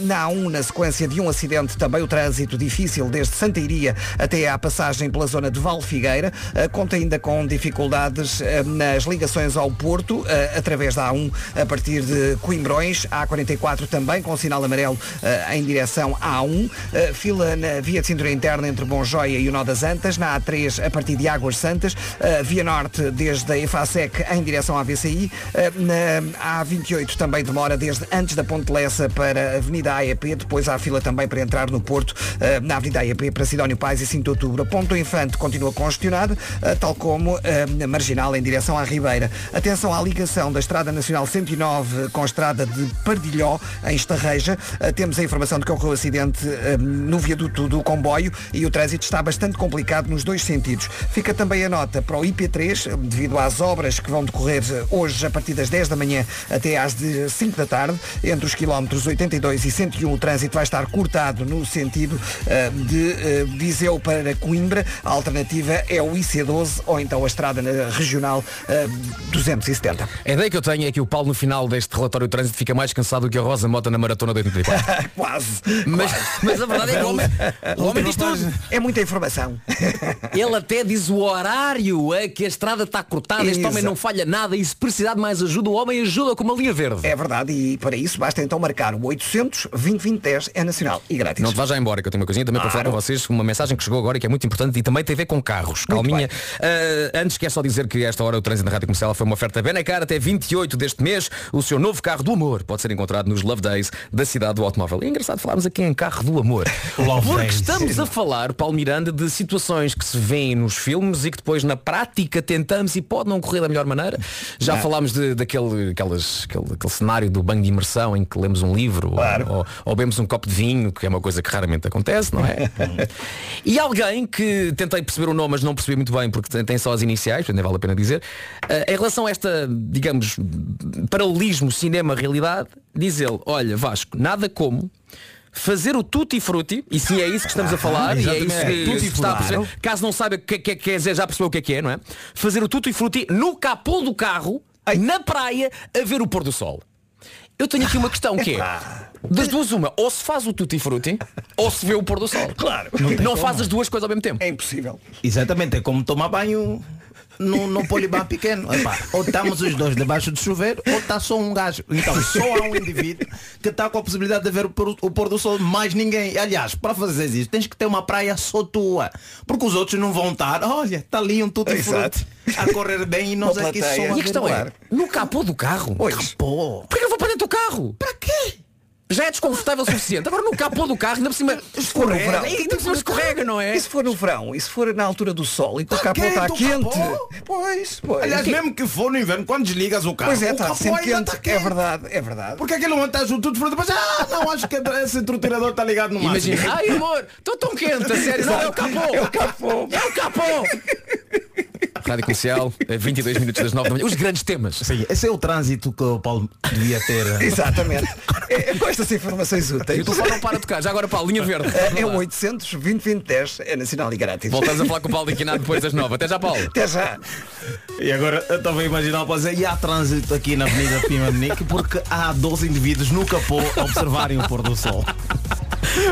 Na A1, na sequência de um acidente, também o trânsito difícil desde Santa Iria até à passagem pela zona de Val Figueira. Conta ainda com dificuldades nas ligações ao Porto, eh, através da A1 a partir de Coimbrões. A A44 também com sinal amarelo eh, em direção à A1. Eh, Fila na via de cintura interna entre Bom Joia e o Nó das Antas. Na A3 a partir de Águas Santas. Via Norte desde a EFASEC em direção à VCI. Na A28 também demora desde antes da Ponte Lessa para a Avenida AEP. Depois há fila também para entrar no Porto, na Avenida AEP para Sidónio Pais e 5 de Outubro. A Ponte do Infante continua congestionada, tal como a Marginal em direção à Ribeira. Atenção à ligação da Estrada Nacional 109 com a Estrada de Pardilhó, em Estarreja. Eh, Temos a informação de que ocorreu acidente eh, no viaduto do comboio e o trânsito está bastante complicado nos dois sentidos. Fica também a nota para o IP3, devido às obras que vão decorrer eh, hoje a partir das 10 da manhã até às de 5 da tarde, entre os quilómetros 82 e 101 o trânsito vai estar cortado no sentido de Viseu para Coimbra. A alternativa é o IC12 ou então a estrada na regional eh, 270. A ideia que eu tenho é que o Paulo no final deste relatório de trânsito fica mais cansado do que a Rosa Mota na maratona de 84. Quase. Mas, mas a verdade é que o homem, o homem diz tudo. É muita informação. Ele até diz o horário a que a estrada está cortada, este homem não falha nada e se precisar de mais ajuda, o homem ajuda com uma linha verde. É verdade, e para isso basta então marcar o 800 2010 é nacional e grátis. Não te vá já embora, que eu tenho uma coisinha também para falar para vocês, uma mensagem que chegou agora e que é muito importante e também tem a ver com carros. Calminha. Ah, antes quer só dizer que esta hora o trânsito na Rádio Comercial foi uma oferta Benacar até 28 deste mês. O seu novo carro do amor pode ser encontrado nos Love Days da cidade do automóvel. É engraçado falarmos aqui em carro do amor. Love Porque Days. estamos a falar, Paulo Miranda, de situações que se vêem nos filmes e que depois na prática tentamos e pode não correr da melhor maneira. Já Não. falámos de, daquele aquelas, aquele, aquele cenário do banho de imersão em que lemos um livro ou- ou, ou bebemos um copo de vinho, que é uma coisa que raramente acontece, não é? E alguém que tentei perceber o nome, mas não percebi muito bem porque tem- só as iniciais, portanto nem vale a pena dizer. eh, em relação a esta, digamos, paralelismo cinema-realidade, diz ele, olha Vasco, nada como fazer o tutti frutti, e sim é isso que estamos a falar, e é isso que Tutti está a perceber. Caso não saiba o que, que, quer dizer, já percebeu o que é que é, não é? Fazer o tutti frutti no capô do carro, na praia, a ver o pôr do sol. Eu tenho aqui uma questão que é Das duas uma, ou se faz o tutti frutti Ou se vê o pôr do sol. Claro. Não Não, faz as duas coisas ao mesmo tempo. É impossível. Exatamente, é como tomar banho no, no polibar pequeno. Epá, ou estamos os dois debaixo do chuveiro, ou está só um gajo. Então só há um indivíduo que está com a possibilidade de ver o pôr, o pôr do sol, mais ninguém. Aliás, para fazer isso, tens que ter uma praia só tua. Porque os outros não vão estar. Olha, está ali um tutti Exato. a correr bem e nós Uma aqui só E a questão é. No capô do carro Capô. Porquê que eu vou para dentro do carro? Para quê? Já é desconfortável o suficiente Agora no capô do carro ainda por cima for no verão. escorrega E ainda por cima escorrega, não é? E se for no verão? E se for na altura do sol e que o capô está quente capô? Pois, pois. Aliás, mesmo que for no inverno, quando desligas o carro, Pois é, o está capô sempre quente. tá quente. É verdade, é verdade. Porque aquele momento está junto tudo fruto, depois, ah, não, acho que esse triturador está ligado no máximo. Imagina, ai amor, estou tão quente, a sério, não é o capô É o capô. É o capô Rádio Comercial, a 22 minutos das 9 da manhã Os grandes temas Sim, esse é o trânsito que o Paulo devia ter. Exatamente. É, com estas informações E úteis. o telefone não para de tocar Já agora Paulo, linha verde É o 800 2010 é nacional e grátis. Voltamos a falar com o Paulo de Quinado depois das 9 Até já Paulo Até já. E agora eu estava a imaginar dizer, e há trânsito aqui na Avenida Pima de Nique porque há 12 indivíduos no capô a observarem o pôr do sol.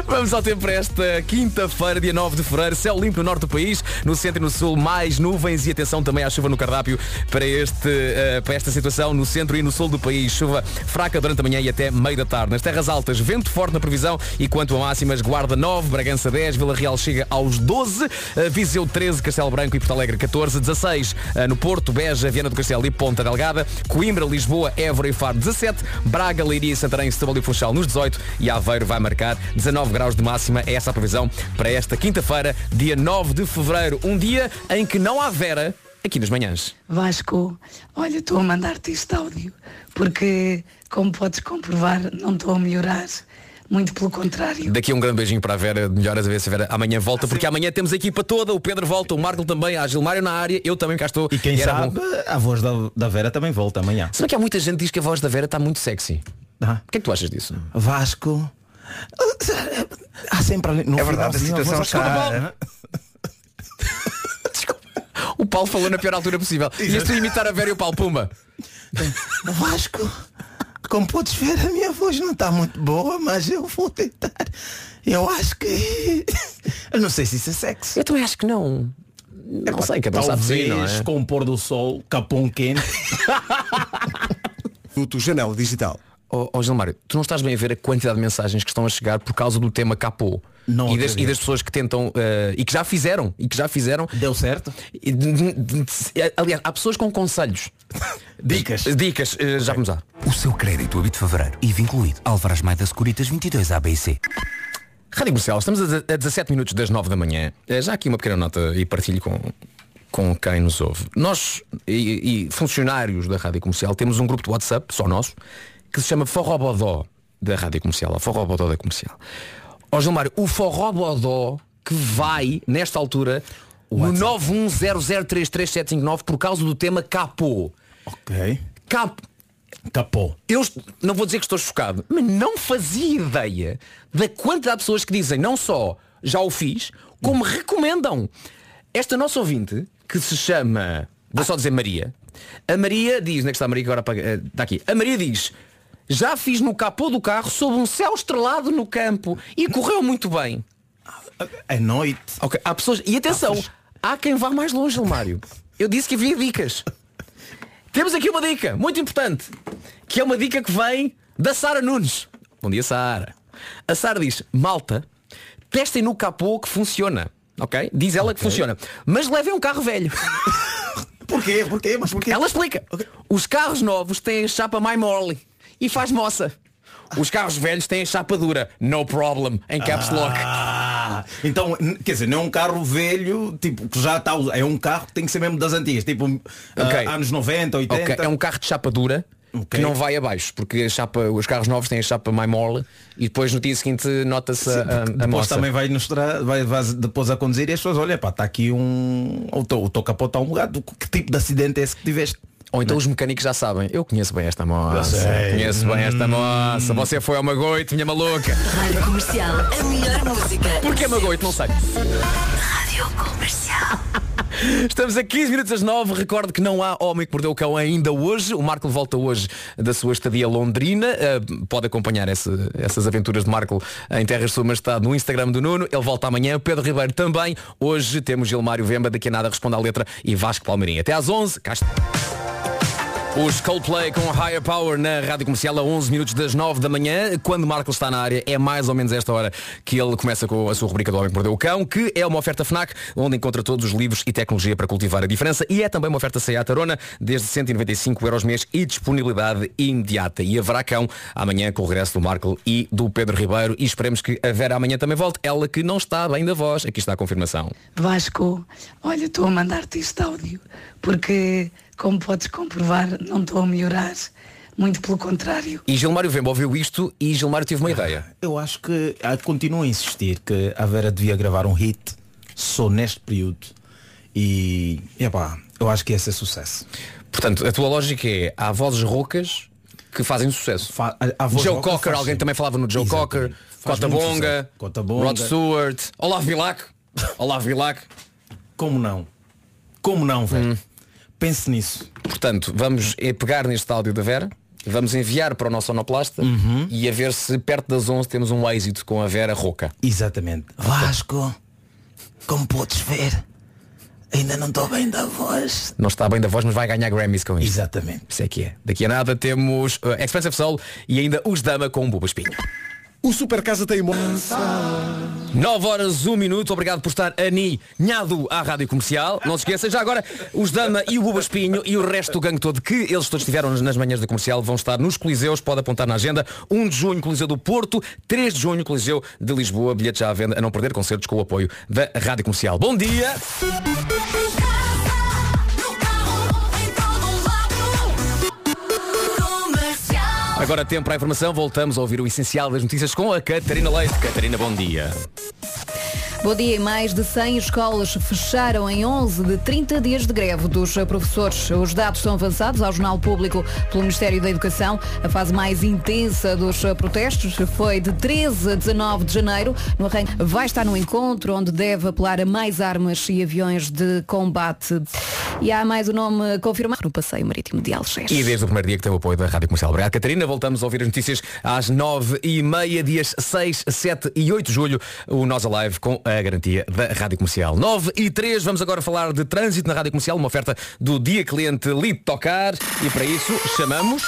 Vamos ao tempo para esta quinta-feira, dia 9 de fevereiro. Céu limpo no norte do país, no centro e no sul, mais nuvens e atenção também à chuva no cardápio para, este, eh, para esta situação no centro e no sul do país. Chuva fraca durante a manhã e até meio da tarde. Nas terras altas, vento forte na previsão e quanto a máximas, Guarda 9, Bragança 10, Vila Real chega aos 12, eh, Viseu 13, Castelo Branco e Porto Alegre 14, 16 eh, no Porto, Beja, Viana do Castelo e Ponta Delgada, Coimbra, Lisboa, Évora e Faro 17, Braga, Leiria, Santarém, Setúbal e Funchal nos 18 e Aveiro vai marcar 19 graus de máxima. É essa a previsão para esta quinta-feira, dia 9 de fevereiro. Um dia em que não há Vera aqui nas manhãs. Vasco, olha, estou a mandar-te este áudio, porque, como podes comprovar, não estou a melhorar. Muito pelo contrário. Daqui um grande beijinho para a Vera, de melhoras a ver se a Vera amanhã volta, porque amanhã temos a equipa toda, o Pedro volta, o Marco também, a Gilmário na área, eu também cá estou. E quem era sabe, bom. a voz da, da Vera também volta amanhã. Se bem que há muita gente que diz que a voz da Vera está muito sexy. Ah. O que é que tu achas disso? Vasco. Há sempre ali no É final, verdade, a situação está. O Paulo falou na pior altura possível. Ias tu imitar a Vera e o Paulo Pumba. Vasco, como podes ver, a minha voz não está muito boa, mas eu vou tentar. Eu acho que. Eu não sei se isso é sexo. Eu também acho que não. Não sei, si, não é? com o pôr do sol, capão quente. Minuto Janela Digital. Ó oh, Gilmário, tu não estás bem a ver a quantidade de mensagens que estão a chegar por causa do tema capô. Não e, das, e das pessoas que tentam eh, e que já fizeram e que já fizeram Deu certo? E aliás há pessoas com conselhos Dicas. dicas eh, já vamos lá O seu crédito habito fevereiro. IVA incluído. Alvarez Maida Securitas 22 ABC. Rádio Comercial, estamos a 17 minutos das 9 da manhã. Eh, Já aqui uma pequena nota e partilho com, com quem nos ouve. Nós e, e funcionários da Rádio Comercial temos um grupo de WhatsApp, só nosso, que se chama Forrobodó da Rádio Comercial, a Forrobodó da Comercial. Ó Gilmário, o Forrobodó que vai, nesta altura, no 910033759 por causa do tema capô. Ok. Cap... Capô. Eu não vou dizer que estou chocado, mas não fazia ideia da quantidade de pessoas que dizem não só já o fiz, como recomendam. Esta nossa ouvinte, que se chama, vou só dizer Maria, a Maria diz, onde é que está a Maria que agora eh, está aqui, a Maria diz, já fiz no capô do carro sob um céu estrelado no campo e correu muito bem. É noite. Ok, há pessoas. E atenção, há quem vá mais longe, Mário. Eu disse que havia dicas. Temos aqui uma dica muito importante, que é uma dica que vem da Sara Nunes. Bom dia, Sara. A Sara diz, malta, testem no capô que funciona. Ok? Diz ela que funciona. Mas levem um carro velho. Porquê? Porquê? Mas porquê? Ela explica. Os carros novos têm a chapa mais mole e faz moça. Os carros velhos têm a chapa dura. No problem. Em caps lock. Ah, então, quer dizer, não é um carro velho, tipo, que já está. É um carro que tem que ser mesmo das antigas, tipo ah, Ok. anos 90, 80. Ok, é um carro de chapa dura que não vai abaixo, porque a chapa, os carros novos têm a chapa mais mole e depois no dia seguinte nota-se a, a, a Depois moça. também vai mostrar, vai, vai depois a conduzir e as pessoas, olha, pá, está aqui um. O teu, o teu capô está umulgado. Que tipo de acidente é esse que tiveste? Ou então os mecânicos já sabem, eu conheço bem esta moça. Conheço bem esta Hum. moça. Você foi ao Magoito, minha maluca. Rádio Comercial, a melhor música. Porquê Magoito? Não sei. Rádio Comercial. Estamos a 15 minutos às 9. Recordo que não há homem que mordeu o cão ainda hoje. O Marco volta hoje da sua estadia londrina. Uh, pode acompanhar esse- essas aventuras de Marco em Terras Sua Majestade no Instagram do Nuno. Ele volta amanhã. Pedro Ribeiro também. Hoje temos Gilmário Vemba. Daqui a nada responde à letra e Vasco Palmeirinho. Até às 11. Cá. Os Coldplay com Higher Power na Rádio Comercial a 11 minutos das 9 da manhã. Quando Marco está na área, é mais ou menos esta hora que ele começa com a sua rubrica do Homem que Mordeu o Cão, que é uma oferta FNAC, onde encontra todos os livros e tecnologia para cultivar a diferença. E é também uma oferta Seat Arona, desde 195 euros mês e disponibilidade imediata. E haverá cão amanhã com o regresso do Marco e do Pedro Ribeiro. E esperemos que a Vera amanhã também volte. Ela que não está bem da voz. Aqui está a confirmação. Vasco, olha, estou a mandar-te este áudio porque, como podes comprovar, não estou a melhorar. Muito pelo contrário. E Gilmário Vemba ouviu isto e Gilmário teve uma ideia. Eu acho que ah, continuo a insistir que a Vera devia gravar um hit só neste período. E epá, eu acho que esse é sucesso. Portanto, a tua lógica é, há vozes roucas que fazem sucesso. a voz Joe Cocker, alguém sim. também falava no Joe Exatamente. Cocker, Faz Cota Bonga. Cota Bonga. Rod Stewart, Olaf Vilac. Olaf Vilac. Como não? Como não, velho? Hum. Pense nisso. Portanto, vamos eh, pegar neste áudio da Vera, vamos enviar para o nosso sonoplasta Uhum. e a ver se perto das 11 temos um êxito com a Vera rouca. Exatamente. Vasco, como podes ver, ainda não estou bem da voz. Não está bem da voz, mas vai ganhar Grammys com isto. Exatamente. Isso é que é. Daqui a nada temos uh, Expensive Soul e ainda os Dama com um Buba Espinho. O Super Casa tem 9 horas, 1 minuto. Obrigado por estar ani nhado à Rádio Comercial. Não se esqueça, já agora, os Dama e o Buba Espinho e o resto do gangue todo que eles todos estiveram nas manhãs da comercial vão estar nos Coliseus, pode apontar na agenda. 1 de junho, Coliseu do Porto, 3 de junho, Coliseu de Lisboa, bilhetes já à venda, a não perder concertos com o apoio da Rádio Comercial. Bom dia! Agora tempo para a informação, voltamos a ouvir o essencial das notícias com a Catarina Leite. Catarina, bom dia. Bom dia. Mais de 100 escolas fecharam em 11 de 30 dias de greve dos professores. Os dados são avançados ao Jornal Público pelo Ministério da Educação. A fase mais intensa dos protestos foi de 13 a 19 de janeiro. No arranque vai estar no encontro, onde deve apelar a mais armas e aviões de combate. E há mais o nome confirmado no passeio marítimo de Algés. E desde o primeiro dia que tem o apoio da Rádio Comercial. Obrigado, Catarina. Voltamos a ouvir as notícias às nove e meia, dias 6, 7 e 8 de julho, o Nós Alive com a garantia da Rádio Comercial. 9 e 3, vamos agora falar de trânsito na Rádio Comercial, uma oferta do Dia Cliente Lito Tocar. E para isso chamamos,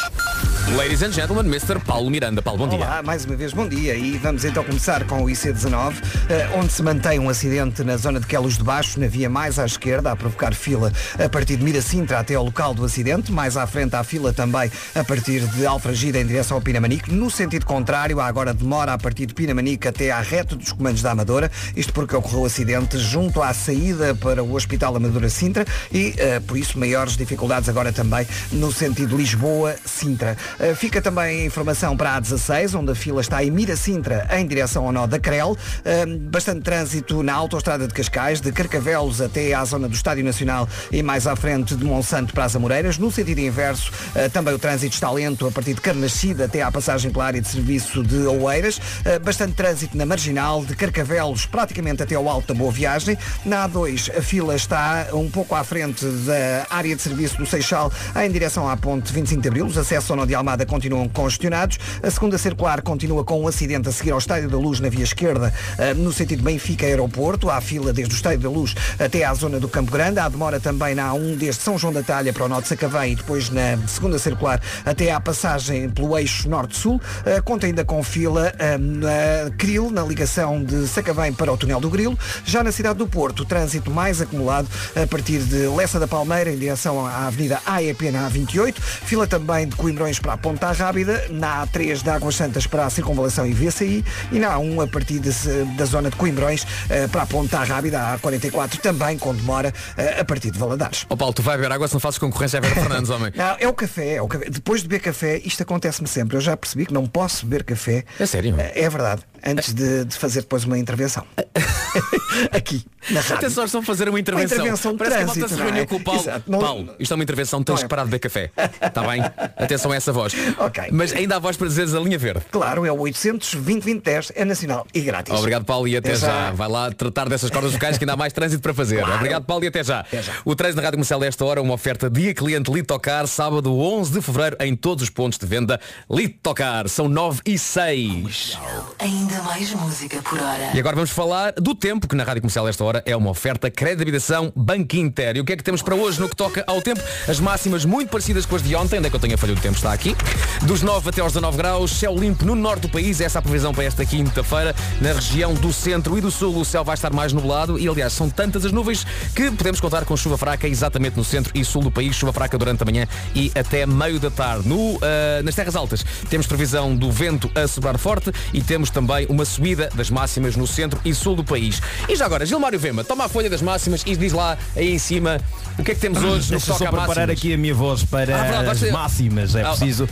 ladies and gentlemen, Mr. Paulo Miranda. Paulo, bom dia. Olá, mais uma vez bom dia e vamos então começar com o IC19, eh, onde se mantém um acidente na zona de Quelos de Baixo, na via mais à esquerda, a provocar fila a partir de Miracintra até ao local do acidente. Mais à frente há fila também a partir de Alfragida em direção ao Pinamanique. No sentido contrário, há agora demora a partir de Pinamanique até à reta dos comandos da Amadora. Isto porque ocorreu o acidente junto à saída para o Hospital Amadora Sintra e, eh, por isso, maiores dificuldades agora também no sentido Lisboa-Sintra. Eh, fica também informação para a A16, onde a fila está em Mira-Sintra, em direção ao nó da Crel. Eh, bastante trânsito na autoestrada de Cascais, de Carcavelos até à zona do Estádio Nacional e mais à frente de Monsanto para as Amoreiras. No sentido inverso, eh, também o trânsito está lento a partir de Carnascida até à passagem pela área de serviço de Oeiras. Eh, bastante trânsito na Marginal, de Carcavelos praticamente até ao Alto da Boa Viagem. Na A2, a fila está um pouco à frente da área de serviço do Seixal em direção à ponte 25 de Abril. Os acessos ao Nó de Almada continuam congestionados. A segunda circular continua com um acidente a seguir ao Estádio da Luz na via esquerda, eh, no sentido Benfica Aeroporto. Há fila desde o Estádio da Luz até à zona do Campo Grande. Há demora também na A1 desde São João da Talha para o Norte Sacavém e depois na segunda circular até à passagem pelo eixo Norte-Sul. Conta ainda com fila eh, na Cril, na ligação de Sacavém para o Túnel do Grilo. Já na cidade do Porto, o trânsito mais acumulado a partir de Lessa da Palmeira em direção à Avenida AEP na A28. Fila também de Coimbrões para para a Ponta Rábida, na A3 de Águas Santas para a Circunvalação e VCI e na A1 a partir de- da zona de Coimbrões eh, para a Ponta Rábida, a A44 também com demora eh, a partir de Valadares. Ó Paulo, tu vai beber água se não fazes concorrência a Vera Fernandes, homem. Não, é o café, é o café. Depois de beber café, isto acontece-me sempre. Eu já percebi que não posso beber café. É sério? É verdade. Antes de, de fazer depois uma intervenção. Aqui, na rádio. Atenção, estão a fazer uma intervenção. Uma intervenção de Parece que a trânsito, malta se é? reuniu com o Paulo. Exato. Não- Paulo, isto é uma intervenção, tens é. que parar de beber café. Está bem? Atenção a essa voz. Ok. Mas ainda há voz para dizeres a linha verde. Claro, é o 800 2010 é nacional e grátis. Obrigado, Paulo, e até, Até já. já. Vai lá tratar dessas cordas vocais que ainda há mais trânsito para fazer. Claro. Obrigado, Paulo, e até já. O trânsito na Rádio Comercial desta hora, uma oferta dia cliente Litocar, sábado 11 de fevereiro, em todos os pontos de venda. Litocar, são 9 e 6. Ainda mais música por hora. E agora vamos falar do tempo, que na Rádio Comercial desta hora é uma oferta crédito de habitação Banco Inter. E o que é que temos para hoje no que toca ao tempo? As máximas muito parecidas com as de ontem, é que eu tenho a falha do tempo, está aqui. Dos 9 até aos 19 graus, céu limpo no norte do país, essa é a previsão para esta quinta-feira. Na região do centro e do sul o céu vai estar mais nublado e aliás são tantas as nuvens que podemos contar com chuva fraca exatamente no centro e sul do país, chuva fraca durante a manhã e até meio da tarde. No, ah, nas terras altas temos previsão do vento a sobrar forte e temos também uma subida das máximas no centro e sul do país. E já agora, Gilmário Vema, toma a folha das máximas e diz lá aí em cima o que é que temos hoje no que toca só a preparar máximas. aqui a minha voz para Ah, as máximas. É Ah, preciso.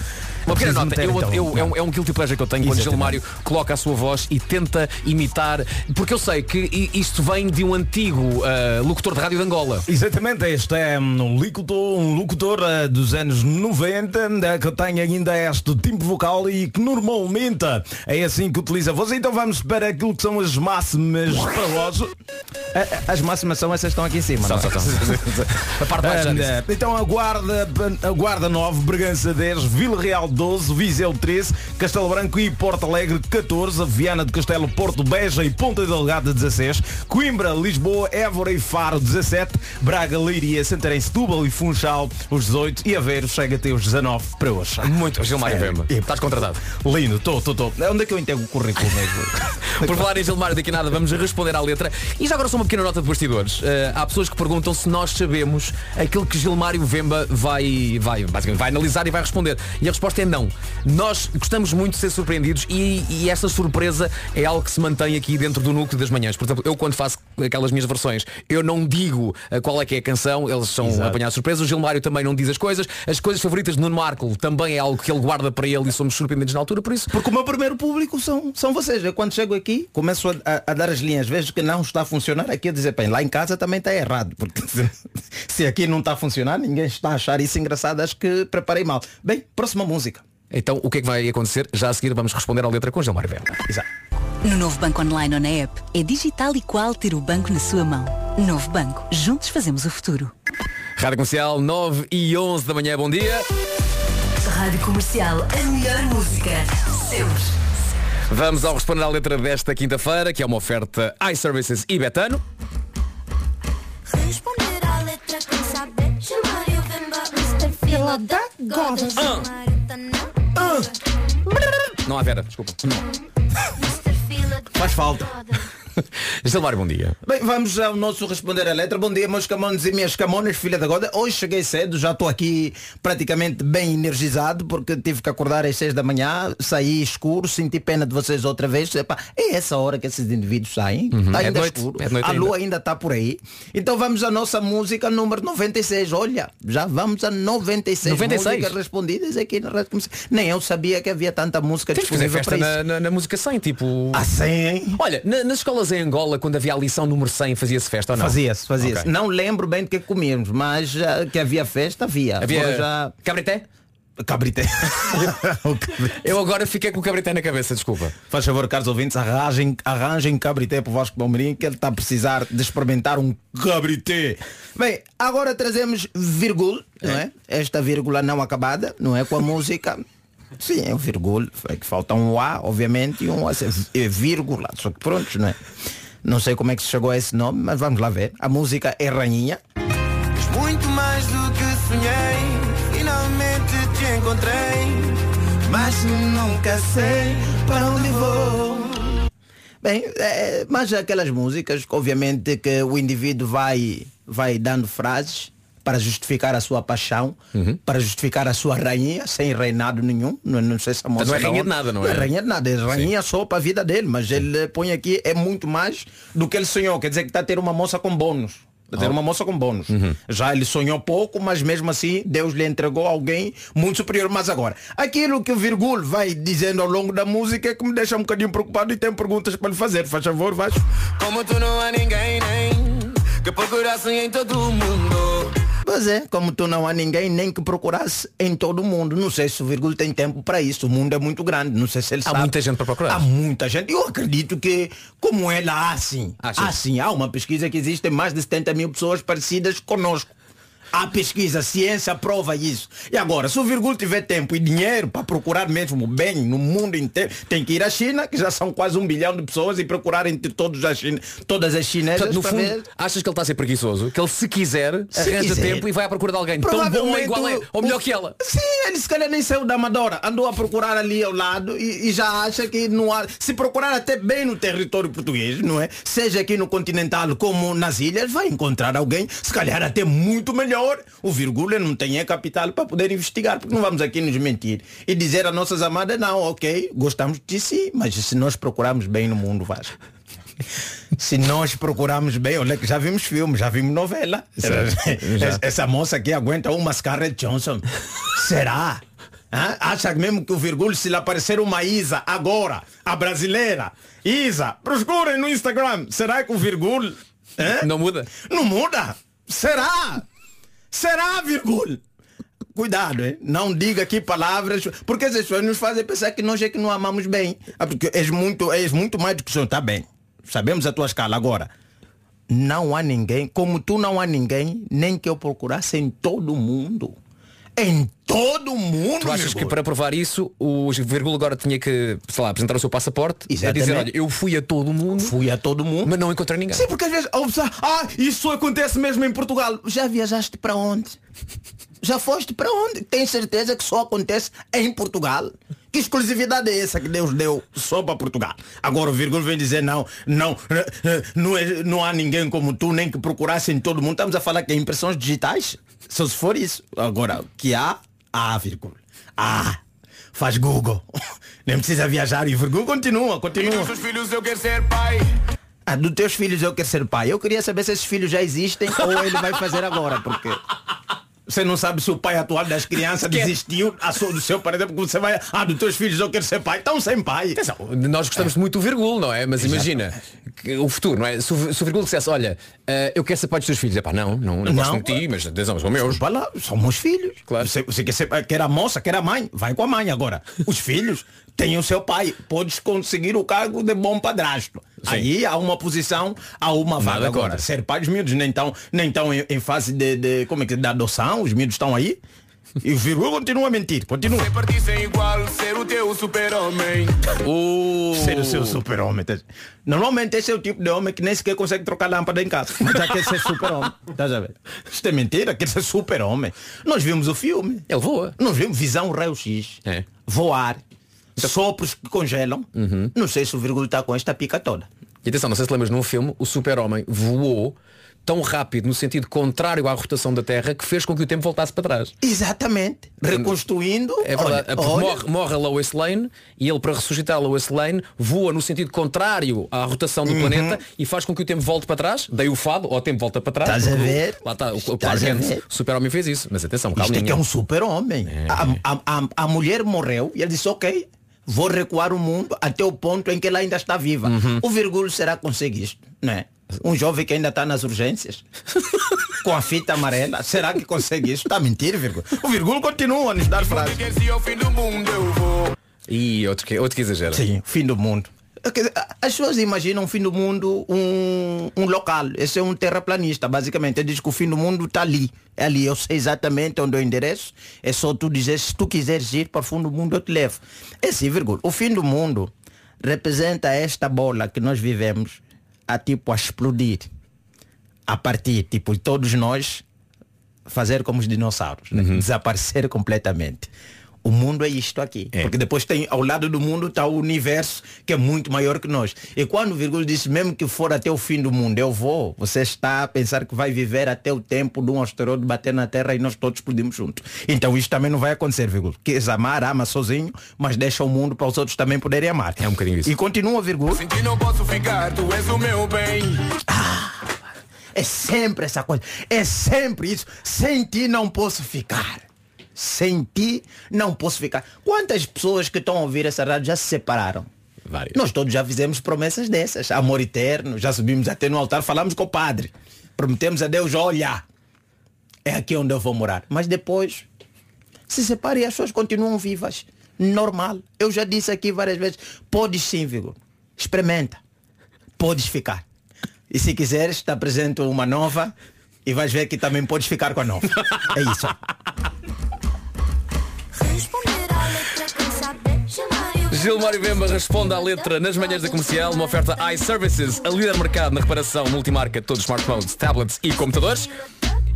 Uma é pequena nota, eu, então, eu- é, um, é um guilty pleasure que eu tenho quando Exatamente. Gilmário coloca a sua voz e tenta imitar, porque eu sei que isto vem de um antigo ah, locutor de rádio de Angola. Exatamente, este é um locutor, um locutor eh, dos anos 90 eh, que tem ainda este tipo vocal e que normalmente é assim que utiliza a voz. Então vamos para aquilo que são as máximas para eh, As máximas são essas que estão aqui em cima. É? são, são. A parte Ah, disse. Então a Guarda, a Guarda 9, Bragança 10, Vila Real 12, Viseu 13, Castelo Branco e Porto Alegre 14, Viana de Castelo, Porto Beja e Ponta Delgada 16, Coimbra, Lisboa, Évora e Faro 17, Braga, Leiria, Santarém, Setúbal e Funchal os 18 e Aveiro chega até os 19 para hoje. Muito, Gilmário Sério. Vema. Estás contratado. Lindo, estou, estou, estou. Onde é que eu entrego o currículo mesmo? Por falar em Gilmário, daqui a nada vamos responder à letra. E já agora só uma pequena nota de bastidores. Eh, há pessoas que perguntam se nós sabemos aquilo que Gilmário Vemba vai, vai, basicamente, vai analisar e vai responder. E a resposta é não. Nós gostamos muito de ser surpreendidos e, e essa surpresa é algo que se mantém aqui dentro do núcleo das manhãs. Por exemplo, eu quando faço aquelas minhas versões, eu não digo eh, qual é que é a canção, eles são Exato. apanhados de surpresa. O Gilmário também não diz as coisas. As coisas favoritas de Nuno Marco também é algo que ele guarda para ele e somos surpreendidos na altura, por isso. Porque o meu primeiro público são, são vocês. Eu quando chego aqui, começo a, a- a dar as linhas, vejo que não está a funcionar, aqui a dizer, bem, lá em casa também está errado. Porque se aqui não está a funcionar, ninguém está a achar isso engraçado, acho que preparei mal. Bem, próxima música. Então, o que é que vai acontecer? Já a seguir vamos responder à letra com Gilmário Vemba. Exato. No novo banco online ou na app, é digital e qual ter o banco na sua mão. Novo banco, juntos fazemos o futuro. Rádio Comercial 9 e 11 da manhã, bom dia. Rádio Comercial, a melhor música. Sempre. Vamos ao responder à letra desta quinta-feira, que é uma oferta iServices e Betano. Responder à letra quem sabe Gilmário Vemba Mr. Fila da Não há Vera, desculpa. Faz falta. Gilmário, bom dia. Bem, vamos ao nosso responder a letra. Bom dia, meus camones e minhas camonas, filha da goda. Hoje cheguei cedo, já estou aqui praticamente bem energizado, porque tive que acordar às 6 da manhã, saí escuro, senti pena de vocês outra vez. Epá, é essa hora que esses indivíduos saem. Uhum. Está É ainda noite, escuro. é a lua ainda está por aí. Então vamos à nossa música número 96. Olha, já vamos a 96, 96? músicas respondidas aqui na Rádio. Nem eu sabia que havia tanta música fazer disponível para isso. na, na- na música 100, tipo... Ah, 100? Olha, na- nas escolas em Angola, quando havia a lição número 100, fazia-se festa ou não? Fazia-se, fazia-se. Ok. Não lembro bem do que comíamos, mas ah, que havia festa, havia. Havia Agora já... cabrité? Cabrité. Eu agora fiquei com o cabrité na cabeça, desculpa. Faz favor, caros ouvintes, arranjem, arranjem cabrité para o Vasco Palmeirinho, que ele está a precisar de experimentar um cabrité. Bem, agora trazemos vírgula, não é? Esta vírgula não acabada, não é? Com a música. Sim, é o vírgula. É que falta um A, obviamente, e um A, é vírgula. Só que pronto, não é? Não sei como é que se chegou a esse nome, mas vamos lá ver. A música é Rainha. Muito mais do que sonhei, finalmente te encontrei, mas nunca sei para onde vou. Bem, é, mas aquelas músicas, obviamente que o indivíduo vai, vai dando frases para justificar a sua paixão, para justificar a sua rainha, sem reinado nenhum. Não, não sei se a moça não é rainha de nada, não Não é? é rainha de nada, é rainha só para a vida dele, mas ele põe aqui é muito mais do que ele sonhou. Quer dizer que está a ter uma moça com bônus. Está a ter Oh. uma moça com bônus. Já ele sonhou pouco, mas mesmo assim Deus lhe entregou alguém muito superior. Mas agora, aquilo que o Virgul vai dizendo ao longo da música é que me deixa um bocadinho preocupado e tenho perguntas para lhe fazer. Faz favor, vai. Como tu não há ninguém nem que procurasse em todo o mundo. Pois é, como tu não há ninguém nem que procurasse em todo o mundo. Não sei se o Virgul tem tempo para isso. O mundo é muito grande. Não sei se ele Há sabe. muita gente para procurar. Há muita gente. Eu acredito que, como ela há sim. Achas? Há sim. Há uma pesquisa que existem mais de 70 mil pessoas parecidas conosco. Há pesquisa, a ciência prova isso. E agora, se o Virgul tiver tempo e dinheiro para procurar mesmo bem no mundo inteiro, tem que ir à China, que já são quase um bilhão de pessoas, e procurar entre todos a China, todas as chinesas Portanto, no fundo, ver. achas que ele está a ser preguiçoso? Que ele, se quiser, Se arranja quiser. tempo e vai à procura de alguém tão bom ou igual a, o- ou melhor o- que ela. Sim, ele se calhar nem saiu da Amadora. Andou a procurar ali ao lado e, e já acha que não há. Se procurar até bem no território português, não é? Seja aqui no continental como nas ilhas, vai encontrar alguém, se calhar até muito melhor. O Virgula não tem é capital para poder investigar, porque não vamos aqui nos mentir. E dizer a nossas amadas, não, ok, gostamos de si, mas se nós procurarmos bem no mundo, Vasco. Se nós procurarmos bem, olha que já vimos filmes, já vimos novela. Já. Essa moça aqui aguenta uma Scarlett Johnson. Será? Hã? Acha mesmo que o Virgul, se lhe aparecer uma Isa agora, a brasileira, Isa, procurem no Instagram. Será que o Virgul hã? Não muda? Não muda? Será? Será, Virgul? Cuidado, hein? não diga aqui palavras, porque as pessoas nos fazem pensar que nós é que não amamos bem. Ah, Porque és muito, és muito mais do que o senhor, está bem. Sabemos a tua escala agora. Não há ninguém, como tu não há ninguém, nem que eu procurasse em todo o mundo. Em todo o mundo. Tu achas que para provar isso, o Virgul agora tinha que, sei lá, apresentar o seu passaporte e dizer, Exatamente. olha, eu fui a todo o mundo. Fui a todo o mundo. Mas não encontrei ninguém. Sim, porque às vezes, ah, isso acontece mesmo em Portugal. Já viajaste para onde? Já foste para onde? Tens certeza que só acontece em Portugal? Que exclusividade é essa que Deus deu só para Portugal? Agora o Virgul vem dizer não, não, eh, eh, não, é- não há ninguém como tu, nem que procurasse em todo mundo. Estamos a falar que é impressões digitais? Só se for isso. Agora, que há, há, Virgul. Há. Faz Google. Nem precisa viajar e Virgul continua, continua. Dos filhos eu quero ser pai. Ah, dos teus filhos eu quero ser pai. Eu queria saber se esses filhos já existem ou ele vai fazer agora, porque você não sabe se o pai atual das crianças desistiu a sua, do seu pai, porque você vai, ah, dos teus filhos eu quero ser pai. Estão sem pai. Nós gostamos muito do Virgul, não é? Mas imagina, que o futuro, não é? Se o, se o Virgul dissesse, olha, eh, eu quero ser pai dos teus filhos, é pá, não, não, não, gosto Não. de ti, mas atenção, são meus. Vai lá, são meus filhos. Claro. Você, você quer, ser, quer a moça, quer a mãe, vai com a mãe agora. Os filhos têm o seu pai. Podes conseguir o cargo de bom padrasto. Aí há uma posição, há uma vaga Nada agora. contra. Ser pai dos miúdos nem estão nem tão em, em fase de, de, como é que é, de adoção, os miúdos estão aí. E o Virgul continua a mentir, continua. Igual, ser o teu super-homem. Ser o seu super-homem. tá? Normalmente esse é o tipo de homem que nem sequer consegue trocar lâmpada em casa. Mas já quer ser super-homem. Estás a ver? Isto é mentira, quer ser super-homem. Nós vimos o filme. Ele voa. Nós vimos Visão Raio-X. É. Voar. Sopros que congelam. Não sei se o Virgul está com esta pica toda. E atenção, não sei se lembras num filme, o super-homem voou tão rápido no sentido contrário à rotação da Terra que fez com que o tempo voltasse para trás. Exatamente. Reconstruindo. É verdade, olha, olha. morre, morre a Lois Lane e ele para ressuscitar a Lois Lane voa no sentido contrário à rotação do Uhum. planeta e faz com que o tempo volte para trás, daí o fado, ou o tempo volta para trás. Estás a ver? Lá está, o, Clark Kent, super-homem fez isso. Mas atenção, Isto é que é um super-homem. A, a, a, a mulher morreu e ele disse, ok, vou recuar o mundo até o ponto em que ela ainda está viva. Uhum. O Virgul será que consegue isto? Não é? Um jovem que ainda está nas urgências. com a fita amarela. Será que consegue isso? Está a mentir, Virgul. O Virgul continua a nos dar frases. Eu. E outro que, outro que exagera. Sim, fim do mundo. Dizer, As pessoas imaginam o fim do mundo um, um local. Esse é um terraplanista, basicamente. Ele diz que o fim do mundo está ali. É ali. Eu sei exatamente onde é o endereço. É só tu dizer, se tu quiseres ir para o fundo do mundo, eu te levo. É assim, vírgula. O fim do mundo representa esta bola que nós vivemos a tipo a explodir. A partir, tipo, todos nós fazer como os dinossauros. né? Desaparecer completamente. O mundo é isto aqui. Porque depois tem, ao lado do mundo está o universo, que é muito maior que nós. E quando o Virgulho disse, mesmo que for até o fim do mundo, eu vou, você está a pensar que vai viver até o tempo de um asteroide bater na Terra e nós todos explodimos juntos. Então isto também não vai acontecer, Virgulho. Queres amar, ama sozinho, mas deixa o mundo para os outros também poderem amar. É um bocadinho isso. E continua, Virgulho. Sem ti não posso ficar, tu és o meu bem. É sempre essa coisa. É sempre isso. Sem ti não posso ficar. Sem ti não posso ficar. Quantas pessoas que estão a ouvir essa rádio já se separaram? Várias. Nós todos já fizemos promessas dessas. Amor eterno, já subimos até no altar, falamos com o padre. Prometemos a Deus, olha, é aqui onde eu vou morar. Mas depois se separa e as pessoas continuam vivas. Normal. Eu já disse aqui várias vezes, podes sim, Vigor. Experimenta. Podes ficar. E se quiseres, te apresento uma nova e vais ver que também podes ficar com a nova. É isso. Gilmário Bemba responde à letra nas manhãs da comercial, uma oferta iServices, a líder mercado na reparação multimarca de todos os smartphones, tablets e computadores.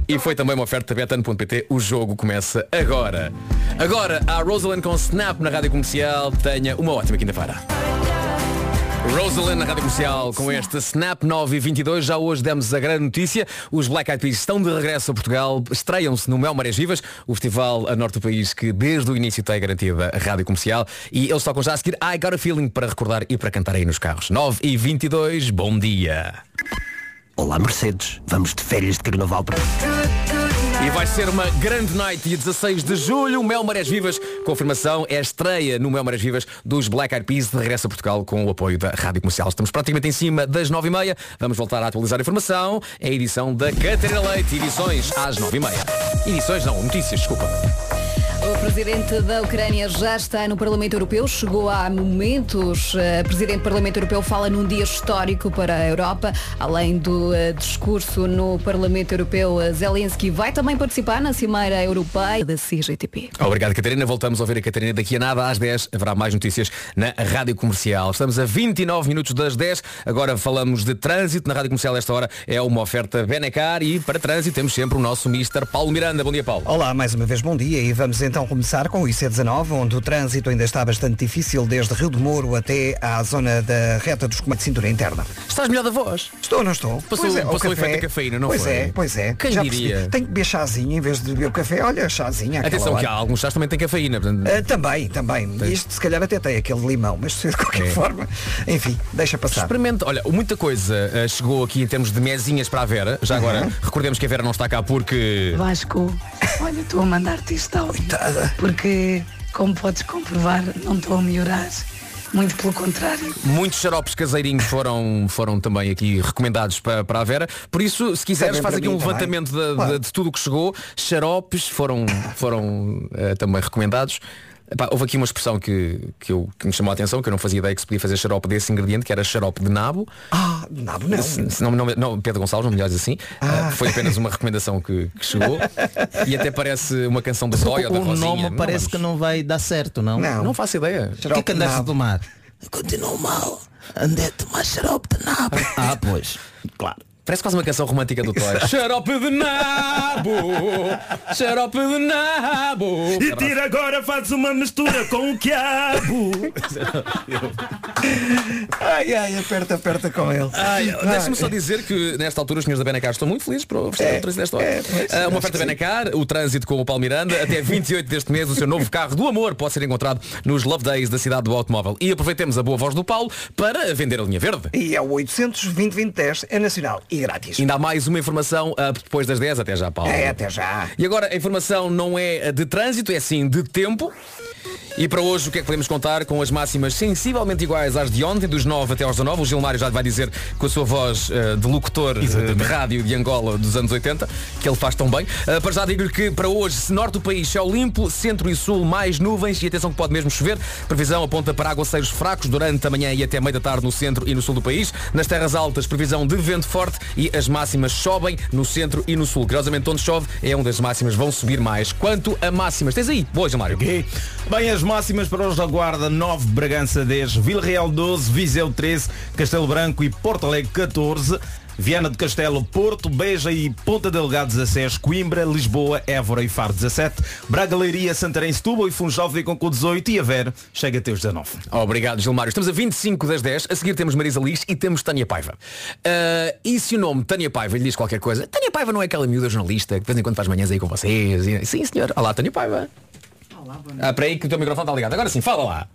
E foi também uma oferta betano.pt. O jogo começa agora. Agora, a Rosalind com Snap na rádio comercial. Tenha uma ótima quinta-feira. Rosalind na Rádio Comercial com este Snap 9 e 22. Já hoje demos a grande notícia. Os Black Eyed Peas estão de regresso a Portugal. Estreiam-se no Mel Marés Vivas, o festival a norte do país que desde o início tem garantida a Rádio Comercial. E eles tocam já a seguir I Got a Feeling para recordar e para cantar aí nos carros. 9 e 22. Bom dia. Olá Mercedes, vamos de férias de carnaval para... E vai ser uma grande night dia 16 de julho, Mel Marés Vivas. Confirmação é a estreia no Mel Marés Vivas dos Black Eyed Peas de regresso a Portugal com o apoio da Rádio Comercial. Estamos praticamente em cima das 9h30. Vamos voltar a atualizar a informação. É a edição da Catarina Leite. Edições às 9h30. Edições não, notícias, desculpa. O presidente da Ucrânia já está no Parlamento Europeu, chegou há momentos. O presidente do Parlamento Europeu fala num dia histórico para a Europa. Além do eh, discurso no Parlamento Europeu, eh, Zelensky vai também participar na Cimeira Europeia da CGTP. Obrigado, Catarina. Voltamos a ouvir a Catarina daqui a nada, às 10. Haverá mais notícias na Rádio Comercial. Estamos a 29 minutos das 10. Agora falamos de trânsito na Rádio Comercial. Esta hora é uma oferta Benecar e para trânsito temos sempre o nosso Mr. Paulo Miranda. Bom dia, Paulo. Olá, mais uma vez bom dia e vamos então começar com o IC19, onde o trânsito ainda está bastante difícil desde Rio de Moro até à zona da reta dos comandos de cintura interna. Estás melhor da voz? Estou, não estou? Passou- Pois é, passou o o efeito da cafeína, não pois foi? é, pois é. Quem Já diria? percebi. Tem que beber chazinho em vez de beber o café. Olha, chazinho. Atenção que hora. há alguns chás também têm cafeína. portanto- Ah, também, também. Isto se calhar até tem aquele limão, mas de qualquer É. forma, enfim, deixa passar. Experimenta, olha, muita coisa ah, chegou aqui em termos de mesinhas para a Vera. Já agora, Uhum. recordemos que a Vera não está cá porque. Vasco, olha, estou a mandar-te isto Porque, como podes comprovar, não estou a melhorar. Muito pelo contrário. Muitos xaropes caseirinhos foram, foram também aqui recomendados para, para a Vera. Por isso, se quiseres, Também faz para aqui mim um também. levantamento de, Claro. de- de tudo o que chegou. Xaropes foram, foram eh, também recomendados. Epá, houve aqui uma expressão que, que, eu, que me chamou a atenção, que eu não fazia ideia que se podia fazer xarope desse ingrediente, que era xarope de nabo. Ah, nabo não. Se- se não, não, não, Pedro Gonçalves, não me olhes assim. Ah. Ah, foi apenas uma recomendação que, que chegou. e até parece uma canção da Zóia ou da o Rosinha. nome Não parece vamos. que não vai dar certo, não? Não. Não faço ideia. O que é que andaste a tomar? Continuo mal. Andei a tomar xarope de nabo. Ah, pois. Claro. Parece quase uma canção romântica do Toy. Xarope de nabo! Xarope de nabo! E tira agora, faz uma mistura com o quiabo. Ai, ai, aperta, aperta com ele. Deixa-me só dizer que nesta altura os senhores da Benacar estão muito felizes por oferecer É, o trânsito desta hora. é, pois, Ah, uma oferta. Benacar, o trânsito com o Paulo Miranda, até 28 deste mês o seu novo carro do amor pode ser encontrado nos Love Days da cidade do automóvel. E aproveitemos a boa voz do Paulo para vender a linha verde. E é o 800 2010 é nacional e grátis. Ainda há mais uma informação ah, depois das 10, até já, Paulo. É, até já. E agora a informação não é de trânsito, é sim de tempo. E para hoje o que é que podemos contar com as máximas sensivelmente iguais às de ontem, dos 9 até aos 19. O Gilmário já vai dizer com a sua voz eh, de locutor eh, de rádio de Angola dos anos 80, que ele faz tão bem. Eh, para já digo-lhe que para hoje, se norte do país, céu limpo, centro e sul mais nuvens e atenção que pode mesmo chover. Previsão aponta para aguaceiros fracos durante a manhã e até meia da tarde no centro e no sul do país. Nas terras altas, previsão de vento forte e as máximas sobem no centro e no sul. Curiosamente, onde chove é onde as máximas vão subir mais. Quanto a máximas, tens aí? Boa, Gilmário. Bem, as máximas para hoje da Guarda 9, Bragança 10, Vila Real 12, Viseu 13, Castelo Branco e Porto Alegre 14. Viana do Castelo, Porto, Beja e Ponta Delgado 16, Coimbra, Lisboa, Évora e Faro 17, Braga, Leiria, Santarém, Setúbal e Funchal ficam com 18 e Aveiro chega até os 19. Obrigado, Gilmário. Estamos a 25 das 10. A seguir temos Marisa Liz e temos Tânia Paiva. Ah, e se o nome Tânia Paiva lhe diz qualquer coisa? Tânia Paiva não é aquela miúda jornalista que de vez em quando faz manhãs aí com vocês? E- Sim, senhor. Olá, Tânia Paiva. Bom Ah, para aí que o teu microfone está ligado. Agora sim, fala lá.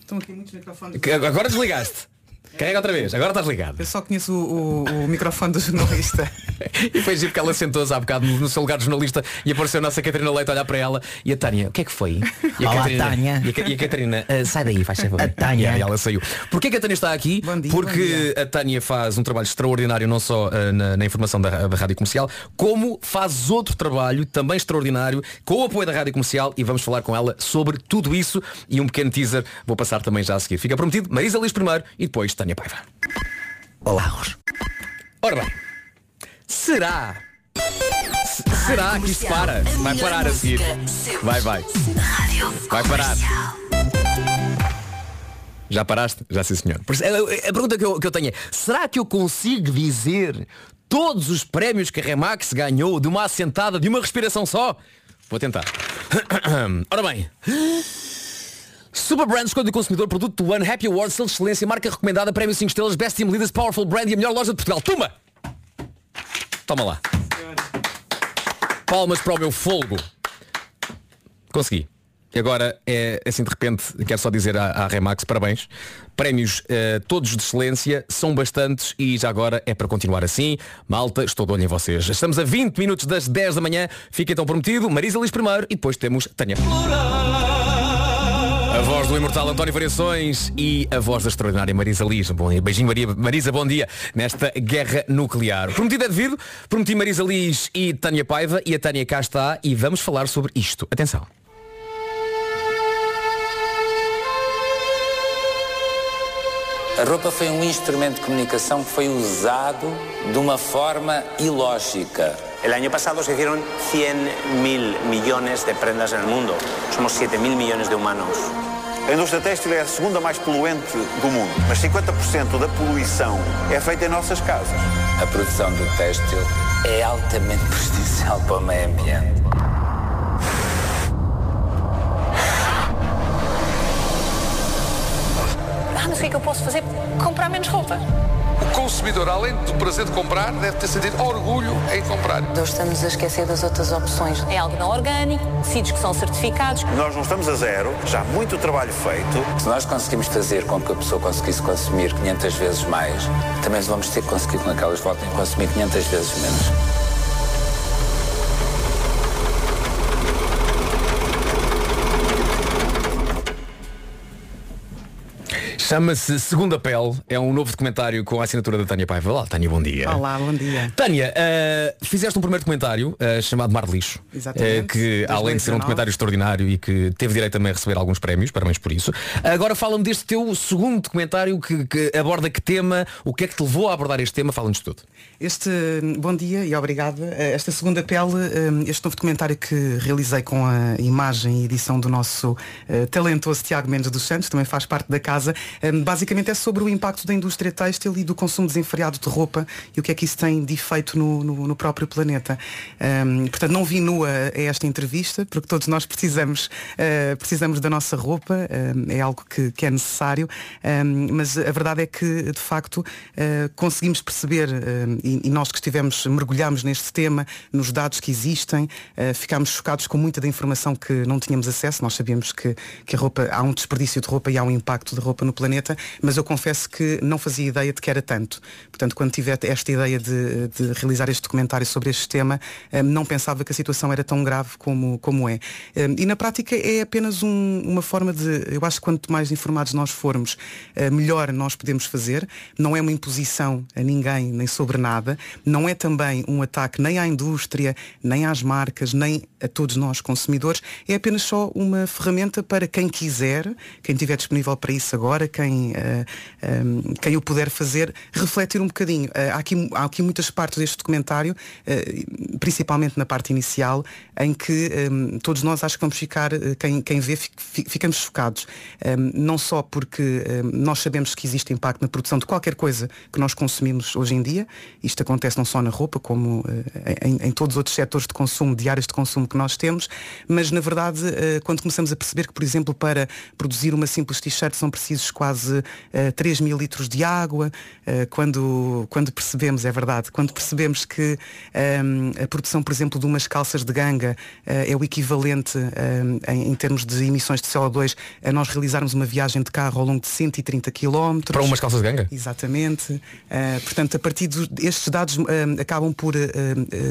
Estão aqui muitos microfones. Que Agora desligaste. Carrega outra vez. Agora estás ligado. Eu só conheço o, o- o microfone do jornalista. E foi giro porque ela sentou-se há bocado no, no seu lugar de jornalista e apareceu a nossa Catarina Leite a olhar para ela e a Tânia, o que é que foi? E a Olá, Catarina, Tânia. E a, e a Catarina, "Ah, sai daí, faz favor. A Tânia. E ela saiu. Porquê que a Tânia está aqui? porque a Tânia faz um trabalho extraordinário não só ah, na, na informação da, da Rádio Comercial, como faz outro trabalho também extraordinário com o apoio da Rádio Comercial e vamos falar com ela sobre tudo isso e um pequeno teaser vou passar também já a seguir. Fica prometido, Marisa Liz primeiro e depois Tânia Paiva. Olá, Ora bem, será? Se- será que isto para? Vai parar a seguir. Vai, vai. Vai parar. Já paraste? Já sim senhor. Por isso, A, a- a pergunta que eu, que eu tenho é, será que eu consigo dizer todos os prémios que a Remax ganhou de uma assentada, de uma respiração só? Vou tentar. Ora bem. Super Brand Escolha do Consumidor, produto do ano, Happy Awards, selo excelência, marca recomendada, prémio 5 estrelas, Best Team Leaders, Powerful Brand e a melhor loja de Portugal. Toma! Toma lá. Palmas para o meu folgo. Consegui. E agora, é assim de repente, quero só dizer à, à Remax parabéns. Prémios eh, todos de excelência, são bastantes e já agora é para continuar assim. Malta, estou de olho em vocês. Estamos a 20 minutos das 10 da manhã. Fica então prometido. Marisa Liz primeiro e depois temos Tânia. A voz do imortal António Variações e a voz da extraordinária Marisa Liz. Bom. Beijinho Maria, Marisa, bom dia nesta guerra nuclear. Prometido é devido, prometi Marisa Liz e Tânia Paiva e a Tânia cá está e vamos falar sobre isto. Atenção. A roupa foi um instrumento de comunicação que foi usado de uma forma ilógica. El año pasado se hicieron 100 mil millones de prendas en el mundo. Somos 7 mil millones de humanos. A indústria têxtil é a segunda mais poluente do mundo, mas 50% da poluição é feita em nossas casas. A produção do têxtil é altamente prejudicial para o meio ambiente. Ah, mas o que é que eu posso fazer? Comprar menos roupa. O consumidor, além do prazer de comprar, deve ter sentido orgulho em comprar. Nós estamos a esquecer das outras opções. É algo não orgânico, tecidos que são certificados. Nós não estamos a zero, já há muito trabalho feito. Se nós conseguimos fazer com que a pessoa conseguisse consumir 500 vezes mais, também vamos ter que conseguir com que elas voltem a consumir 500 vezes menos. Chama-se Segunda Pele, é um novo documentário com a assinatura da Tânia Paiva. Olá, Tânia, bom dia. Olá, bom dia. Tânia, eh, fizeste um primeiro documentário eh, chamado Mar de Lixo, Exatamente. eh, que além de ser um 2019. documentário extraordinário e que teve direito também a receber alguns prémios, parabéns por isso. Agora fala-me deste teu segundo documentário que, que aborda que tema, o que é que te levou a abordar este tema, fala-nos tudo. Este, bom dia e obrigada. Eh, Esta segunda pele, eh, este novo documentário que realizei com a imagem e edição do nosso eh, talentoso Tiago Mendes dos Santos, também faz parte da casa, eh, basicamente é sobre o impacto da indústria têxtil e do consumo desenfreado de roupa e o que é que isso tem de efeito no, no- no próprio planeta. Ehm, portanto, não vi nua a esta entrevista, porque todos nós precisamos, eh, precisamos da nossa roupa, é algo que, que é necessário, ehm, mas a verdade é que, de facto, eh, conseguimos perceber, e, e nós que estivemos, mergulhámos neste tema, nos dados que existem, eh, ficámos chocados com muita da informação que não tínhamos acesso. Nós sabíamos que, que a roupa, há um desperdício de roupa e há um impacto de roupa no planeta, mas eu confesso que não fazia ideia de que era tanto. Portanto, quando tive esta ideia de, de realizar este documentário sobre este tema, eh, não pensava que a situação era tão grave como, como é. Eh, E na prática é apenas um- uma forma de, eu acho que quanto mais informados nós formos, eh, melhor nós podemos fazer. Não é uma imposição a ninguém, nem sobre nada. Não é também um ataque nem à indústria, nem às marcas, nem a todos nós consumidores, é apenas só uma ferramenta para quem quiser, quem estiver disponível para isso agora, quem, eh, um, quem o puder fazer, refletir um bocadinho. Eh, há, aqui, há aqui muitas partes deste documentário, eh, principalmente na parte inicial, em que um, todos nós acho que vamos ficar, eh, quem, quem vê, fi- fi- ficamos chocados. Um, não só porque nós sabemos que existe impacto na produção de qualquer coisa que nós consumimos hoje em dia, isto acontece não só na roupa, como eh, em, em todos os outros setores de consumo, de áreas de consumo que nós temos, mas na verdade, eh, quando começamos a perceber que, por exemplo, para produzir uma simples t-shirt são precisos quase eh, 3 mil litros de água, eh, quando, quando percebemos, é verdade, quando percebemos que a produção, por exemplo, de umas calças de ganga eh, é o equivalente em, termos de emissões de CO2 a nós realizarmos uma viagem de carro ao longo de 130 km. Para umas calças de ganga? Exatamente. Portanto, a partir destes dados acabam por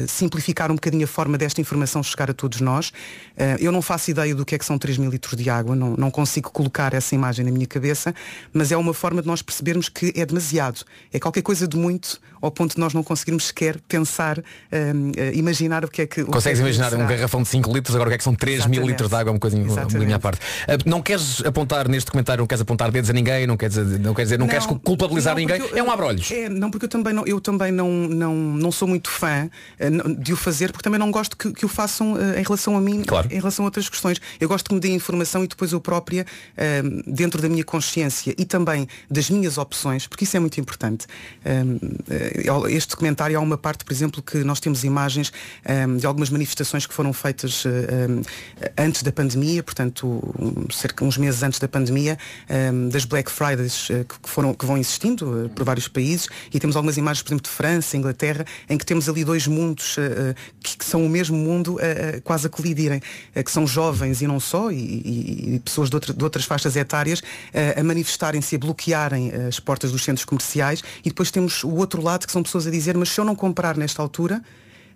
simplificar um bocadinho a forma desta informação chegar a todos nós. Uh, eu não faço ideia do que é que são 3 mil litros de água, não, não consigo colocar essa imagem na minha cabeça, mas é uma forma de nós percebermos que é demasiado. É qualquer coisa de muito, ao ponto de nós não conseguirmos sequer pensar, uh, uh, imaginar o que é que. o Consegues que é que imaginar um será. garrafão de 5 litros, agora o que é que são 3 mil litros de água, é um bocadinho, um Exatamente. bocadinho à parte. Ah, Não queres apontar neste comentário, não queres apontar dedos a ninguém, não queres dizer, não, queres, dizer, não, queres culpabilizar não, ninguém, eu- é um abre-olhos. É, não, porque eu também não, eu também não, não, não sou muito fã eh, não- de o fazer, porque também não gosto que, que o façam eh, em relação a mim, em relação a outras questões. Eu gosto que me deem informação e depois eu própria, eh, dentro da minha consciência e também das minhas opções, porque isso é muito importante. Eh, eh, este documentário há uma parte, por exemplo, que nós temos imagens eh, de algumas manifestações que foram feitas antes da pandemia, portanto, um, cerca uns meses antes da pandemia, das Black Fridays eh, que, foram, que vão existindo eh, por vários países e temos algumas imagens, por exemplo, de França, Inglaterra, em que temos ali dois mundos que, são o mesmo mundo quase a colidirem, que são jovens e não só, e, e- e pessoas de, outra- de outras faixas etárias eh, a manifestarem-se, a bloquearem eh, as portas dos centros comerciais. E depois temos o outro lado que são pessoas a dizer, mas se eu não comprar nesta altura,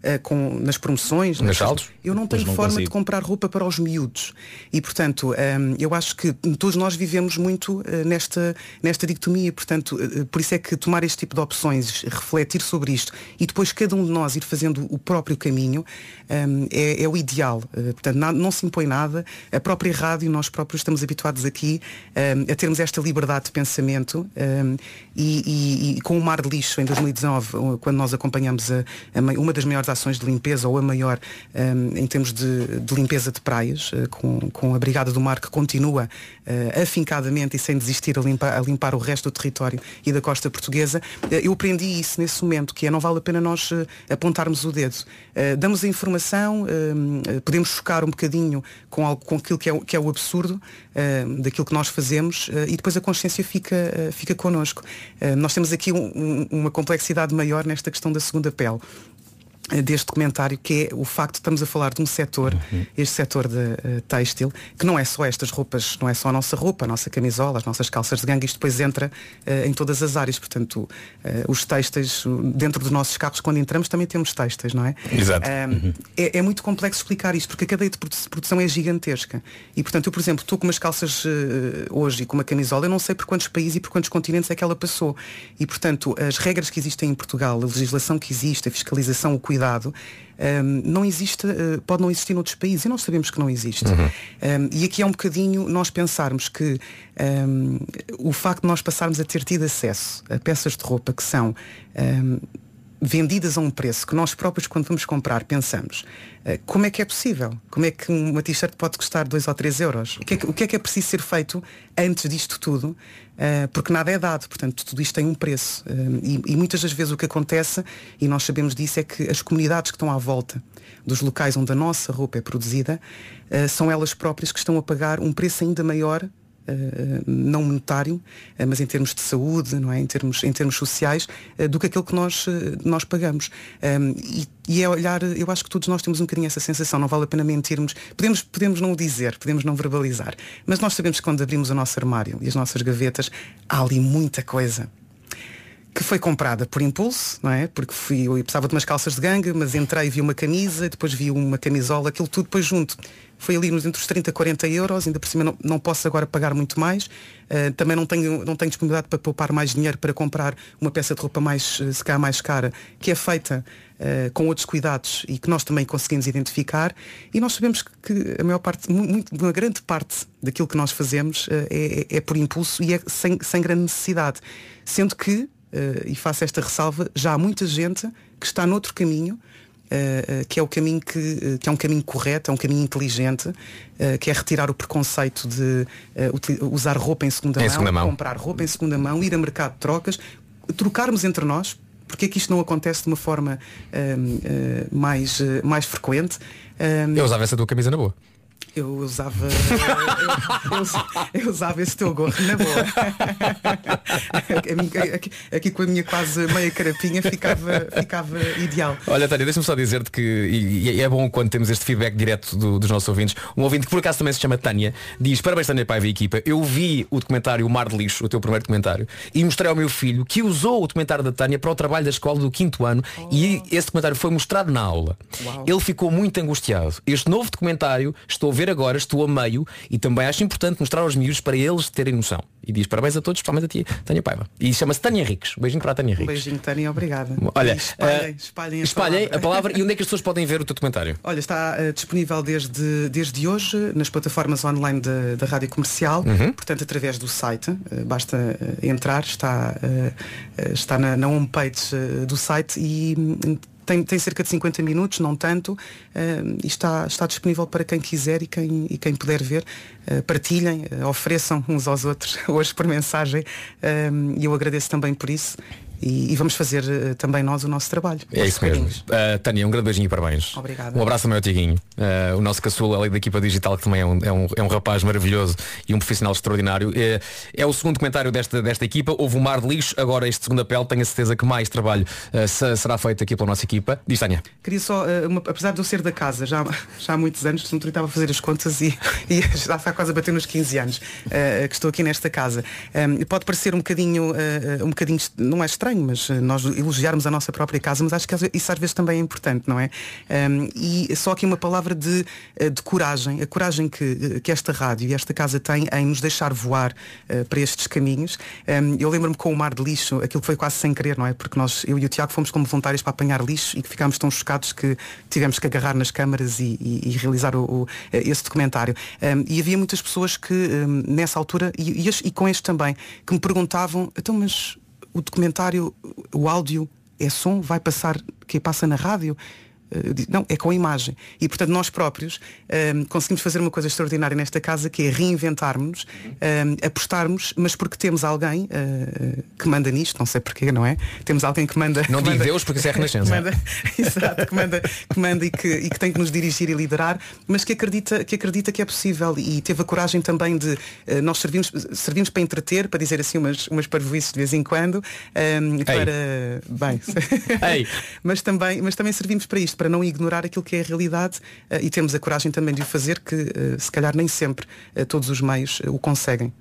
eh, com, nas promoções, nas- saldos? eu não tenho não forma de consigo. comprar roupa para os miúdos. E, portanto, hum, eu acho que todos nós vivemos muito eh, nesta, nesta dicotomia. Portanto, eh, por isso é que tomar este tipo de opções, refletir sobre isto e depois cada um de nós ir fazendo o próprio caminho hum, é, é o ideal. Portanto, na- não se impõe nada. A própria rádio, nós próprios estamos habituados aqui hum, a termos esta liberdade de pensamento e, e- e com o Mar de Lixo em 2019, quando nós acompanhamos a- a ma- uma das maiores ações de limpeza ou a maior hum, em termos de, de limpeza de praias, eh, com, com a Brigada do Mar que continua eh, afincadamente e sem desistir a limpar, a limpar o resto do território e da costa portuguesa, eh, eu aprendi isso nesse momento, que é não vale a pena nós apontarmos o dedo. Damos a informação, podemos chocar um bocadinho com, algo, com aquilo que é, que é o absurdo daquilo que nós fazemos e depois a consciência fica, fica connosco. Nós temos aqui um- um- uma complexidade maior nesta questão da segunda pele deste documentário que é o facto de estamos a falar de um setor, este setor de eh, têxtil, que não é só estas roupas, não é só a nossa roupa, a nossa camisola, as nossas calças de gangue, isto depois entra eh, em todas as áreas. Portanto, eh, os têxteis, dentro dos nossos carros, quando entramos, também temos têxteis, não é? Exato. Ahm, é, é muito complexo explicar isto, porque a cadeia de produ- produção é gigantesca. E, portanto, eu, por exemplo, estou com umas calças hoje e com uma camisola, eu não sei por quantos países e por quantos continentes é que ela passou. E, portanto, as regras que existem em Portugal, a legislação que existe, a fiscalização, o cuidado, ahm, não existe, eh, pode não existir noutros países e nós sabemos que não existe. Ahm, e aqui é um bocadinho nós pensarmos que ahm, o facto de nós passarmos a ter tido acesso a peças de roupa que são ahm, vendidas a um preço que nós próprios quando vamos comprar pensamos eh, como é que é possível? Como é que uma t-shirt pode custar 2 ou 3 euros? O que, é que, o que é que é preciso ser feito antes disto tudo? Eh, porque nada é dado, portanto tudo isto tem um preço. Eh, e, e muitas das vezes o que acontece, e nós sabemos disso, é que as comunidades que estão à volta dos locais onde a nossa roupa é produzida, eh, são elas próprias que estão a pagar um preço ainda maior não monetário, eh, mas em termos de saúde, não é? em, termos, em termos sociais, eh, do que aquilo que nós, eh, nós pagamos. Um, e, e é olhar, eu acho que todos nós temos um bocadinho essa sensação, não vale a pena mentirmos. Podemos, podemos não o dizer, podemos não verbalizar, mas nós sabemos que quando abrimos o nosso armário e as nossas gavetas, há ali muita coisa que foi comprada por impulso, não é? Porque fui, eu precisava de umas calças de gangue, mas entrei e vi uma camisa, depois vi uma camisola, aquilo tudo depois junto. Foi ali nos entre os 30 e 40 euros, ainda por cima não, não posso agora pagar muito mais. Uh, também não tenho, não tenho disponibilidade para poupar mais dinheiro para comprar uma peça de roupa mais, eh, se calhar mais cara, que é feita uh, com outros cuidados e que nós também conseguimos identificar. E nós sabemos que a maior parte, mu- muito, uma grande parte daquilo que nós fazemos uh, é, é por impulso e é sem, sem grande necessidade. Sendo que, e faço esta ressalva, já há muita gente que está noutro caminho Uh, uh, que é o caminho que, uh, que é um caminho correto, é um caminho inteligente, que é retirar o preconceito de usar roupa em segunda, Em mão, segunda mão. comprar roupa em segunda mão, ir a mercado de trocas, trocarmos entre nós, porque é que isto não acontece de uma forma mais, mais frequente. Eu usava essa tua camisa na boa. Eu usava eu, eu- eu usava esse teu gorro na boa. Aqui, aqui com a minha quase meia carapinha ficava, ficava ideal. Olha, Tânia, deixa-me só dizer-te que, e, e é bom quando temos este feedback direto do- dos nossos ouvintes, um ouvinte que por acaso também se chama Tânia, diz, parabéns Tânia Paiva e equipa, eu vi o documentário O Mar de Lixo, o teu primeiro documentário, e mostrei ao meu filho que usou o documentário da Tânia para o trabalho da escola do quinto ano, e esse documentário foi mostrado na aula. Ele ficou muito angustiado. Este novo documentário, estou a ver agora, estou a meio, e também acho importante mostrar aos miúdos para eles terem noção. E diz parabéns a todos, especialmente a ti, Tânia Paiva. E chama-se Tânia Henriques. Um beijinho para a Tânia um Henriques. beijinho Tânia, obrigada Olha, E espalhem, eh, espalhem, a espalhem palavra. a palavra e onde é que as pessoas podem ver o teu documentário? Olha, está eh, disponível desde, desde hoje nas plataformas online da, da Rádio Comercial, Uhum. portanto através do site, eh, basta eh, entrar, está, está na, na homepage do site e hum, tem, tem cerca de 50 minutos, não tanto, eh, e está, está disponível para quem quiser e quem, e quem puder ver. Eh, partilhem, eh, ofereçam uns aos outros hoje por mensagem e eu agradeço também por isso. E, e vamos fazer eh, também nós o nosso trabalho. É isso mesmo. Uh, Tânia, um grande beijinho e parabéns. Obrigada. Um abraço ao Tiguinho, uh, o nosso caçula ali da equipa digital, que também é um, é, um, é um rapaz maravilhoso e um profissional extraordinário. É, é o segundo comentário desta, desta equipa. Houve um mar de lixo, agora este segundo apelo, tenho a certeza que mais trabalho uh, se- será feito aqui pela nossa equipa. Diz Tânia. Queria só, uma- apesar de eu ser da casa já, já há muitos anos, não estava a fazer as contas e, e já está quase a bater nos 15 anos que estou aqui nesta casa. Um, pode parecer um bocadinho, um bocadinho, não é estranho, mas eh, nós elogiarmos a nossa própria casa, mas acho que isso às vezes também é importante, não é? Um, e só aqui uma palavra de, eh, de coragem, a coragem que, eh, que esta rádio e esta casa tem em nos deixar voar eh, para estes caminhos. Um, eu lembro-me com o mar de lixo, aquilo que foi quase sem querer, não é? Porque nós, eu e o Tiago fomos como voluntários para apanhar lixo e que ficámos tão chocados que tivemos que agarrar nas câmaras e, e- e realizar o, o- esse documentário. Um, e havia muitas pessoas que nessa altura, e, e e com este também, que me perguntavam, então mas o documentário, o áudio é som, vai passar, que passa na rádio? Eh, eu disse, Não, é com a imagem. E portanto nós próprios ehm, conseguimos fazer uma coisa extraordinária nesta casa que é reinventarmos, ehm, apostarmos, mas porque temos alguém eh, que manda nisto, não sei porquê, não é? Temos alguém que manda. Não digo Deus porque isso é renascença. manda, exato, que manda, que manda e, que, e que tem que nos dirigir e liderar, mas que acredita que, acredita que é possível e teve a coragem também de eh, nós servimos, servimos para entreter, para dizer assim umas, umas parvoices de vez em quando, ehm, para. Bem. mas, também, mas também servimos para isto, para não ignorar aquilo que é a realidade eh, e temos a coragem também de o fazer, que eh, se calhar nem sempre eh, todos os meios o conseguem.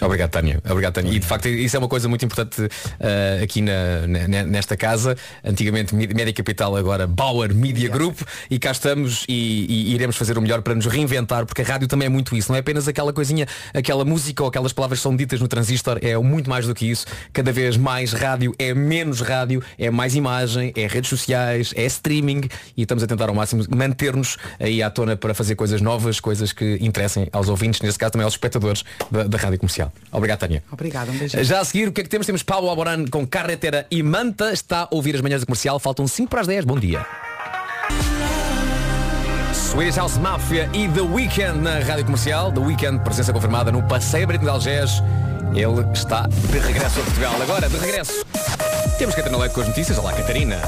Obrigado, Tânia. Obrigado, Tânia. E de facto isso é uma coisa muito importante uh, aqui na, nesta casa. Antigamente Média Capital, agora Bauer Media Group. E cá estamos e, e iremos fazer o melhor para nos reinventar, porque a rádio também é muito isso. Não é apenas aquela coisinha, aquela música ou aquelas palavras que são ditas no transistor. É muito mais do que isso. Cada vez mais rádio é menos rádio, é mais imagem, é redes sociais, é streaming. E estamos a tentar ao máximo manter-nos aí à tona para fazer coisas novas, coisas que interessem aos ouvintes, neste caso também aos espectadores da, da rádio comercial. Obrigado, Tânia. Obrigada, um beijinho. Já a seguir, o que é que temos? Temos Paulo Alboran com Carretera e Manta. Está a ouvir as manhãs do comercial. Faltam 5 para as 10. Bom dia. Swedish House Mafia e The Weeknd na rádio comercial. The Weeknd, presença confirmada no Passeio Brito de Algés. Ele está de regresso a Portugal. Agora, de regresso. Temos Catarina Leite com as notícias. Olá, Catarina.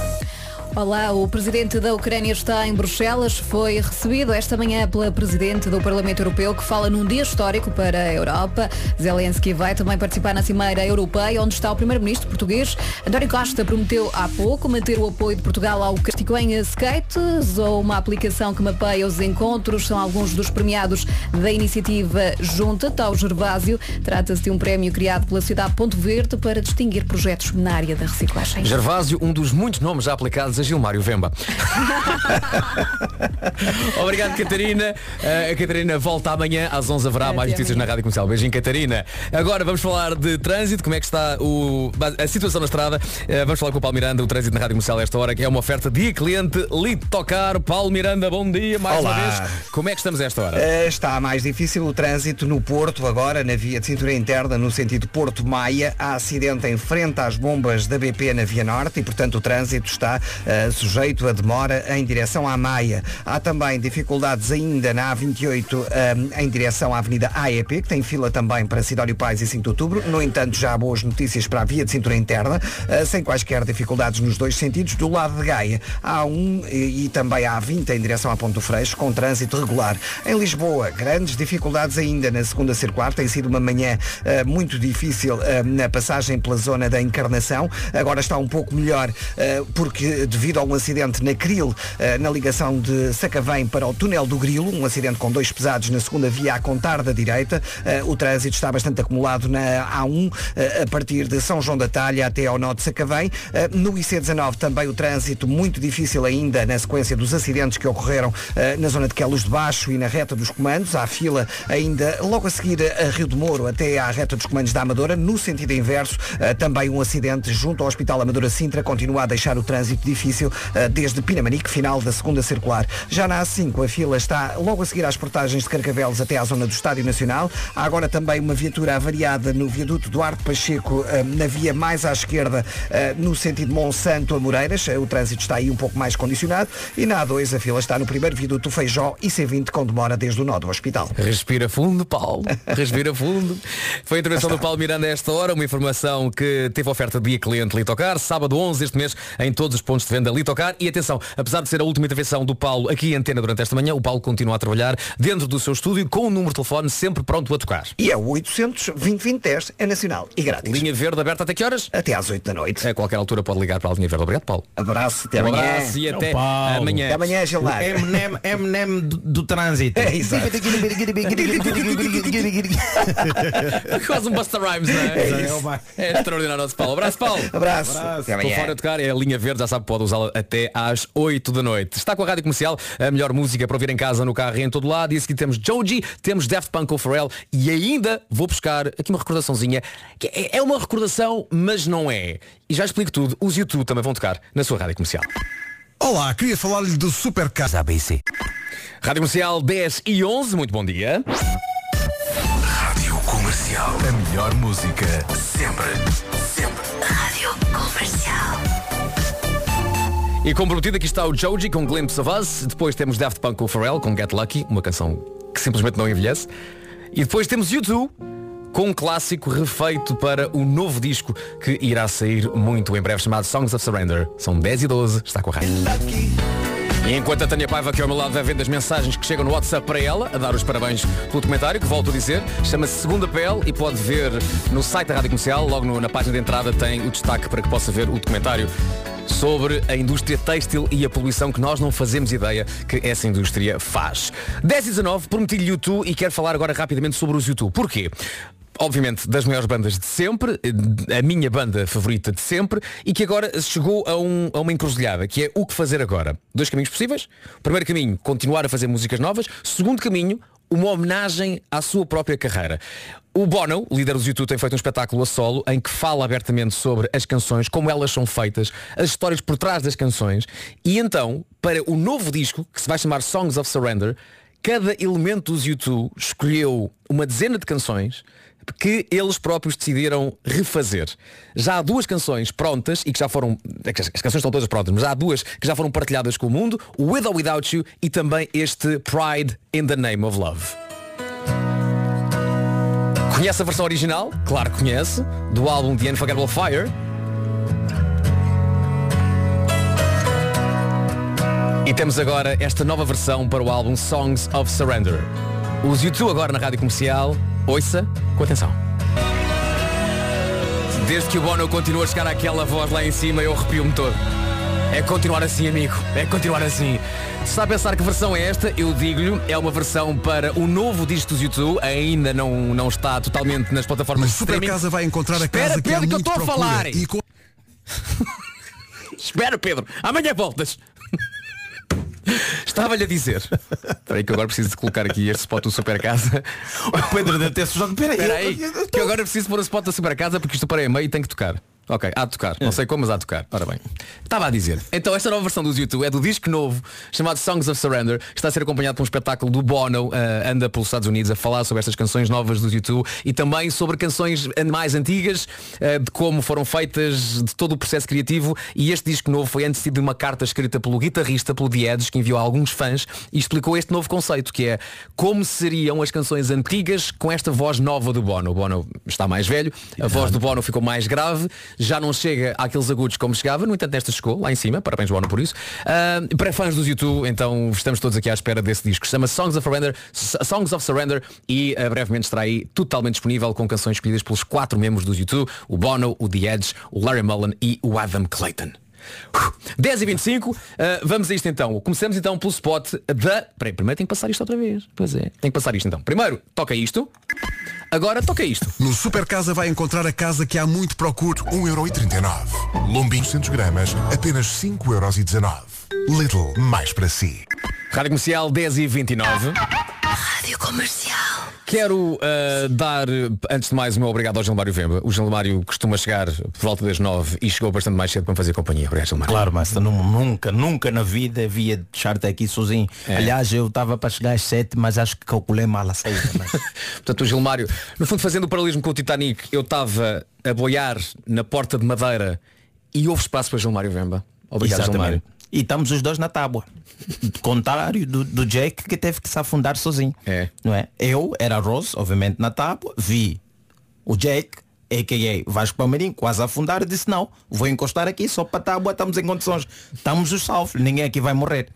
Olá, o presidente da Ucrânia está em Bruxelas. Foi recebido esta manhã pela presidente do Parlamento Europeu, que fala num dia histórico para a Europa. Zelensky vai também participar na Cimeira Europeia, onde está o primeiro-ministro português. António Costa prometeu há pouco manter o apoio de Portugal ao Cástico em skates ou uma aplicação que mapeia os encontros. São alguns dos premiados da iniciativa Junta-te ao Gervásio. Trata-se de um prémio criado pela cidade Ponto Verde para distinguir projetos na área da reciclagem. Gervásio, um dos muitos nomes já aplicados a Gilmário Vemba. Obrigado, Catarina. Uh, a Catarina volta amanhã às 11 haverá mais notícias na Rádio Comercial. Beijinho, Catarina. Agora vamos falar de trânsito, como é que está o, a situação na estrada. Uh, vamos falar com o Paulo Miranda, o trânsito na Rádio Comercial esta hora, que é uma oferta dia cliente Litocar. Paulo Miranda, bom dia mais Olá. uma vez. Como é que estamos a esta hora? Eh, Está mais difícil o trânsito no Porto, agora na via de cintura interna, no sentido Porto-Maia. Há acidente em frente às bombas da BP na Via Norte e, portanto, o trânsito está eh, sujeito a demora em direção à Maia. Há também dificuldades ainda na A28 eh, em direção à Avenida AEP, que tem fila também para Sidório Pais e 5 de Outubro. No entanto, já há boas notícias para a via de cintura interna, eh, sem quaisquer dificuldades nos dois sentidos. Do lado de Gaia, há um e, e também há 20 em direção à Ponto Freixo, com trânsito regular. Em Lisboa, grandes dificuldades ainda na segunda circular. Tem sido uma manhã eh, muito difícil na passagem pela zona da Encarnação. Agora está um pouco melhor porque a um acidente na Cril, eh, na ligação de Sacavém para o túnel do Grilo, um acidente com dois pesados na segunda via a contar da direita, eh, o trânsito está bastante acumulado na A1 eh, a partir de São João da Talha até ao nó de Sacavém. No IC19 também o trânsito muito difícil ainda na sequência dos acidentes que ocorreram na zona de Quelos de Baixo e na reta dos comandos. Há fila ainda logo a seguir a Rio de Moro até à reta dos comandos da Amadora. No sentido inverso, também um acidente junto ao Hospital Amadora Sintra continua a deixar o trânsito difícil eh, desde Pinamanique, final da segunda circular. Já na A5 a fila está logo a seguir às portagens de Carcavelos até à zona do Estádio Nacional. Há agora também uma viatura avariada no viaduto Duarte Pacheco, eh, na via mais à esquerda, eh, no sentido Monsanto a Moreiras. O trânsito está aí um pouco mais condicionado. E na A2 a fila está no primeiro viaduto Feijó e C20 com demora desde o nó do hospital. Respira fundo, Paulo. Respira fundo. Foi a intervenção do Paulo Miranda a esta hora, uma informação que teve oferta de dia cliente Litocar, sábado 11 este mês, em todos os pontos de venda Litocar. E atenção, apesar de ser a última intervenção do Paulo aqui em antena durante esta manhã, o Paulo continua a trabalhar dentro do seu estúdio com o número de telefone sempre pronto a tocar. E é o 800 2010 é nacional e grátis. Linha verde aberta até que horas? Até às 8 da noite. A qualquer altura pode ligar para a linha verde. Obrigado, Paulo. Abraço, até Um amanhã. abraço e até É Paulo. amanhã. Até amanhã, Gilmar. Eminem, Eminem do, do trânsito. É, exato. Quase um Busta Rhymes, não é? É isso. É extraordinário nosso Paulo. Abraço, Paulo. Abraço. Até Estou amanhã. fora a tocar, é a linha verde, já sabe, pode usá-la até às 8 da noite. Está com a Rádio Comercial, a melhor música para ouvir em casa, no carro e em todo lado. E a seguir temos Joji, temos Daft Punk ou Pharrell e ainda vou buscar aqui uma recordaçãozinha, que é é uma recordação, mas não é. E já explico tudo, os YouTube também vão tocar na sua Rádio Comercial. Olá, queria falar-lhe do Super Casa ABC. Rádio Comercial 10 e 11, muito bom dia. Rádio Comercial. A melhor música. Sempre. E como prometido, aqui está o Joji com Glimpse of Us. Depois temos Daft Punk com Pharrell com Get Lucky, uma canção que simplesmente não envelhece. E depois temos YouTube com um clássico refeito para o novo disco que irá sair muito em breve, chamado Songs of Surrender. São 10 e 12, está com a. E enquanto a Tânia Paiva, que é ao meu lado, vai vendo as mensagens que chegam no WhatsApp para ela, a dar os parabéns pelo documentário, que volto a dizer, chama-se Segunda Pele e pode ver no site da Rádio Comercial, logo no- na página de entrada tem o destaque para que possa ver o documentário sobre a indústria têxtil e a poluição que nós não fazemos ideia que essa indústria faz. 10 e 19, prometi-lhe YouTube e quero falar agora rapidamente sobre os YouTube. Porquê? Obviamente das maiores bandas de sempre, eh, a minha banda favorita de sempre e que agora chegou a, um- a uma encruzilhada, que é o que fazer agora. Dois caminhos possíveis. Primeiro caminho, continuar a fazer músicas novas. Segundo caminho, uma homenagem à sua própria carreira. O Bono, líder dos YouTube, tem feito um espetáculo a solo em que fala abertamente sobre as canções, como elas são feitas, as histórias por trás das canções e então, para o novo disco, que se vai chamar Songs of Surrender, cada elemento dos YouTube escolheu uma dezena de canções que eles próprios decidiram refazer. Já há duas canções prontas e que já foram. é As canções estão todas prontas, mas há duas que já foram partilhadas com o mundo, With or Without You e também este Pride in the Name of Love. Conhece a versão original? Claro que conhece, do álbum The Unforgettable Fire. E temos agora esta nova versão para o álbum Songs of Surrender. Os YouTube agora na rádio comercial. Ouça com atenção. Desde que o Bono continua a chegar àquela voz lá em cima, eu arrepio-me todo. É continuar assim, amigo. É continuar assim. Se está a pensar que versão é esta, eu digo-lhe, é uma versão para o novo disco dos YouTube. Ainda não, não está totalmente nas plataformas de Super streaming. Casa vai encontrar a Espera, casa que Pedro, que eu muito estou a falar. Com- Espera, Pedro. Amanhã voltas. Estava-lhe a dizer. Espera aí que agora preciso de colocar aqui este spot do Super Casa. O Pedro deve ter sujado. Espera aí, que eu agora preciso pôr o spot da Super Casa porque isto parei a meio e tem que tocar. Ok, há de tocar. Não sei como, mas há de tocar. Ora bem. Estava a dizer. Então, esta nova versão dos YouTube é do disco novo, chamado Songs of Surrender. Está a ser acompanhado por um espetáculo do Bono, eh, anda pelos Estados Unidos a falar sobre estas canções novas dos YouTube e também sobre canções mais antigas, eh, de como foram feitas, de todo o processo criativo. E este disco novo foi antecedido de uma carta escrita pelo guitarrista, pelo Edge, que enviou a alguns fãs e explicou este novo conceito, que é como seriam as canções antigas com esta voz nova do Bono. O Bono está mais velho, a voz do Bono ficou mais grave, já não chega àqueles agudos como chegava, no entanto nesta chegou, lá em cima, parabéns Bono por isso. Ah, para fãs dos YouTube, então estamos todos aqui à espera desse disco. Chama Songs of Surrender, Songs of Surrender e ah, brevemente estará aí totalmente disponível com canções escolhidas pelos quatro membros dos YouTube, o Bono, o The Edge, o Larry Mullen e o Adam Clayton. 10 e 25 ah, vamos a isto então. Começamos então pelo spot da. Peraí, primeiro tenho que passar isto outra vez. Pois é, tenho que passar isto então. Primeiro, toca isto. Agora toca isto. No Super Casa vai encontrar a casa que há muito procura. 1,39€. Lombinho 200 gramas, apenas 5,19€. Little, mais para si. Rádio Comercial 10 e 29 Rádio Comercial. Quero ah, dar, antes de mais, o meu obrigado ao Gilmário Vemba. O Gilmário costuma chegar por volta das 9 e chegou bastante mais cedo para me fazer companhia. Obrigado, Gilmário. Claro, mas nu- nunca, nunca na vida havia deixar-te aqui sozinho. É. Aliás, eu estava para chegar às 7, mas acho que calculei mal a saída. Mas... Portanto, o Gilmário, no fundo, fazendo o paralelismo com o Titanic, eu estava a boiar na porta de madeira e houve espaço para Gilmário Vemba. Obrigado, Exatamente. Gilmário. E estamos os dois na tábua. Contrário do, do Jake que teve que se afundar sozinho. É. Não é? Eu era Rose, obviamente, na tábua, vi o Jake, a.k.a. Vasco Palmeirinho, quase afundar, e disse não, vou encostar aqui só para a tábua, estamos em condições. Estamos os salvos, ninguém aqui vai morrer.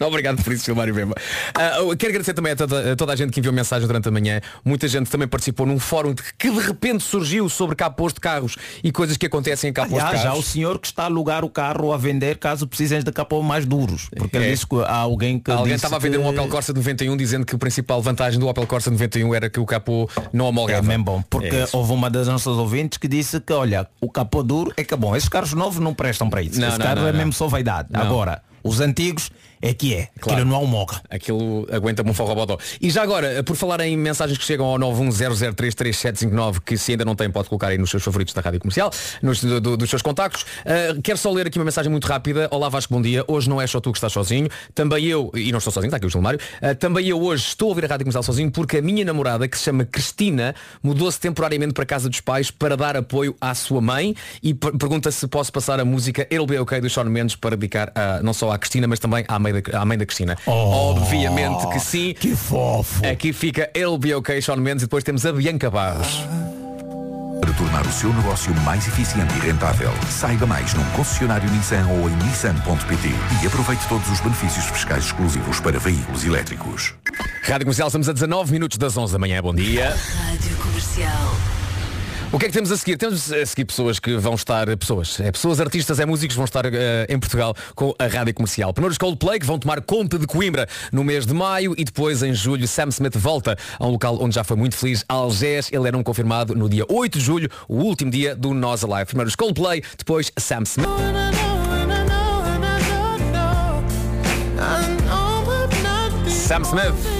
Obrigado por isso, Gilmário Vemba. Ah, eu quero agradecer também a toda, a toda a gente que enviou mensagem durante a manhã. Muita gente também participou num fórum que de repente surgiu sobre capôs de carros e coisas que acontecem em capôs de Aliás, já o carros. senhor que está a alugar o carro a vender caso precisem de capô mais duros. Porque ele É. disse que há alguém que Alguém estava a vender que... um Opel Corsa de 91 dizendo que a principal vantagem do Opel Corsa de 91 era que o capô não É homolgava. mesmo bom, porque É houve uma das nossas ouvintes que disse que, olha, o capô duro é que é bom. Esses carros novos não prestam para isso. Não, Esse não, carro não, é mesmo só vaidade. Agora, os antigos é que é. Claro. Aquilo não homolga. Aquilo aguenta-me um forrobodó. E já agora, por falar em mensagens que chegam ao 910033759, que se ainda não tem, pode colocar aí nos seus favoritos da Rádio Comercial, nos, do- do- dos seus contactos. Uh, quero só ler aqui uma mensagem muito rápida. Olá Vasco, bom dia. Hoje não é só tu que estás sozinho. Também eu, e não estou sozinho, está aqui o Gilmário, uh, também eu hoje estou a ouvir a Rádio Comercial sozinho porque a minha namorada, que se chama Cristina, mudou-se temporariamente para a casa dos pais para dar apoio à sua mãe e per- pergunta se posso passar a música It'll Be Okay do Sean Mendes para dedicar a, não só à Cristina, mas também à mãe da, à mãe da Cristina. Obviamente que sim. Que fofo. Aqui fica Be Okay, Sean Mendes, e depois temos a Bianca Barros. Para tornar o seu negócio mais eficiente e rentável, saiba mais num concessionário Nissan ou em nissan.pt e aproveite todos os benefícios fiscais exclusivos para veículos elétricos. Rádio Comercial, estamos a 19 minutos das 11 da manhã. Bom dia. Rádio Comercial. O que é que temos a seguir? Temos a seguir pessoas que vão estar, pessoas, é pessoas, artistas, é músicos, vão estar eh, em Portugal com a rádio comercial. Primeiro os Coldplay, que vão tomar conta de Coimbra no mês de maio e depois em julho Sam Smith volta a um local onde já foi muito feliz, Algés. Ele era um confirmado no dia 8 de julho, o último dia do Nós Alive. Primeiro os Coldplay, depois Sam Smith. Sam Smith.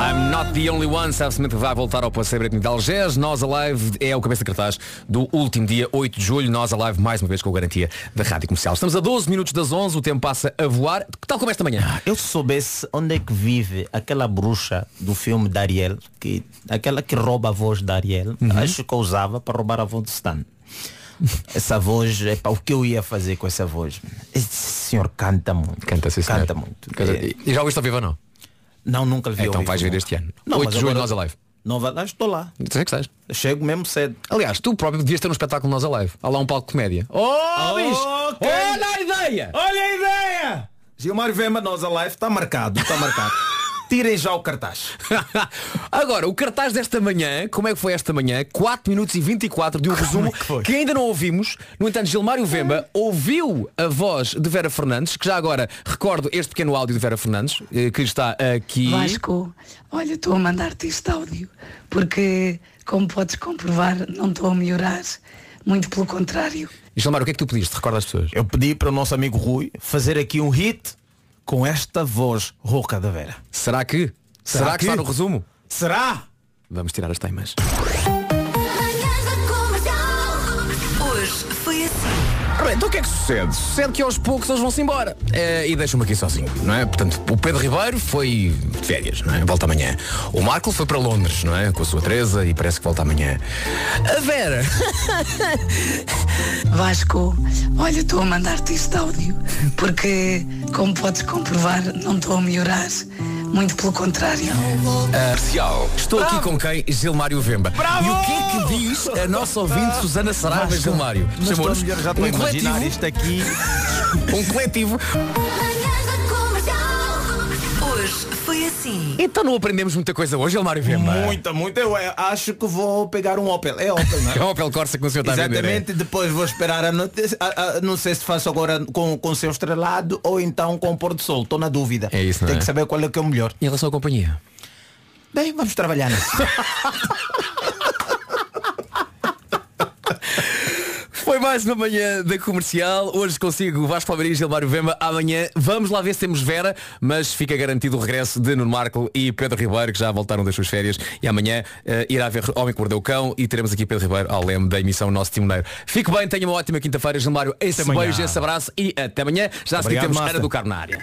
I'm not the only one. Sam Smith vai voltar ao Passeio Bretonho de Algés. Nós Alive é o cabeça de cartaz do último dia, 8 de julho. Nós Alive, mais uma vez, com a garantia da Rádio Comercial. Estamos a 12 minutos das 11, o tempo passa a voar, tal como esta manhã. Eu se soubesse onde é que vive aquela bruxa do filme da Ariel, que, aquela que rouba a voz da Ariel, Uhum. acho que eu usava para roubar a voz de Stan. Essa voz, é para o que eu ia fazer com essa voz? Esse senhor canta muito. Canta, sim, senhor. Canta muito. É- E já ouviste ao vivo ou não? Não, nunca lhe vi. Então ao vais vivo, ver nunca. este ano. Não, 8 mas de julho, agora- Nós Alive. Não vai lá, estou lá. Sei que estás. Chego mesmo cedo. Aliás, tu próprio devias ter um espetáculo Nós Alive. Há lá um palco de comédia. Oh, bicho! Olha a ideia! Olha a ideia! Gilmário Vemba, nós a live, está marcado, está marcado. Tirem já o cartaz. Agora, o cartaz desta manhã, como é que foi esta manhã? 4 minutos e 24 de um resumo que, ainda não ouvimos. No entanto, Gilmário Vemba ouviu a voz de Vera Fernandes, que já agora recordo este pequeno áudio de Vera Fernandes, eh, que está aqui. Vasco, olha, estou a mandar-te este áudio, porque, como podes comprovar, não estou a melhorar. Muito pelo contrário. E Gilmário, o que é que tu pediste? Recorda as pessoas. Eu pedi para o nosso amigo Rui fazer aqui um hit com esta voz rouca da Vera. Será que? Será, que, está no resumo? Será? Vamos tirar as teimas. Bem, então o que é que sucede? Sucede que aos poucos eles vão-se embora. Eh, e deixam-me aqui sozinho, não é? Portanto, o Pedro Ribeiro foi de férias, não é? Volta amanhã. O Marco foi para Londres, não é? Com a sua Teresa e parece que volta amanhã. A Vera. Vasco, olha, estou a mandar-te este áudio, porque, como podes comprovar, não estou a melhorar. Muito pelo contrário. Especial. Estou aqui com quem? Gilmário Vemba. Bravo! E o que é que diz a nossa ouvinte Susana Saraiva Gilmário? Chamou-nos melhor, já estou a imaginar isto aqui. um coletivo. Então não aprendemos muita coisa hoje, Gilmário Vemba. Muita, muita. Eu eh, acho que vou pegar um Opel. É Opel, não é? É o Opel Corsa que o senhor está a vender. é? Exatamente, depois vou esperar a notícia. a- a- não sei se faço agora com, com seu estrelado ou então com o pôr do sol. Estou na dúvida. É isso, não Tem é? que saber qual é que é o melhor. Em relação à companhia. Bem, vamos trabalhar nisso. Foi mais uma manhã da comercial. Hoje consigo Vasco Palmeiras e Gilmário Vemba. Amanhã vamos lá ver se temos Vera, mas fica garantido o regresso de Nuno Marco e Pedro Ribeiro, que já voltaram das suas férias. E amanhã eh, irá haver Homem que Mordeu o Cão e teremos aqui Pedro Ribeiro ao leme da emissão Nosso Timoneiro. Fique bem, tenha uma ótima quinta-feira, Gilmário. Esse beijo, esse abraço e até amanhã. Já a seguir temos. Ana do Carmo na área.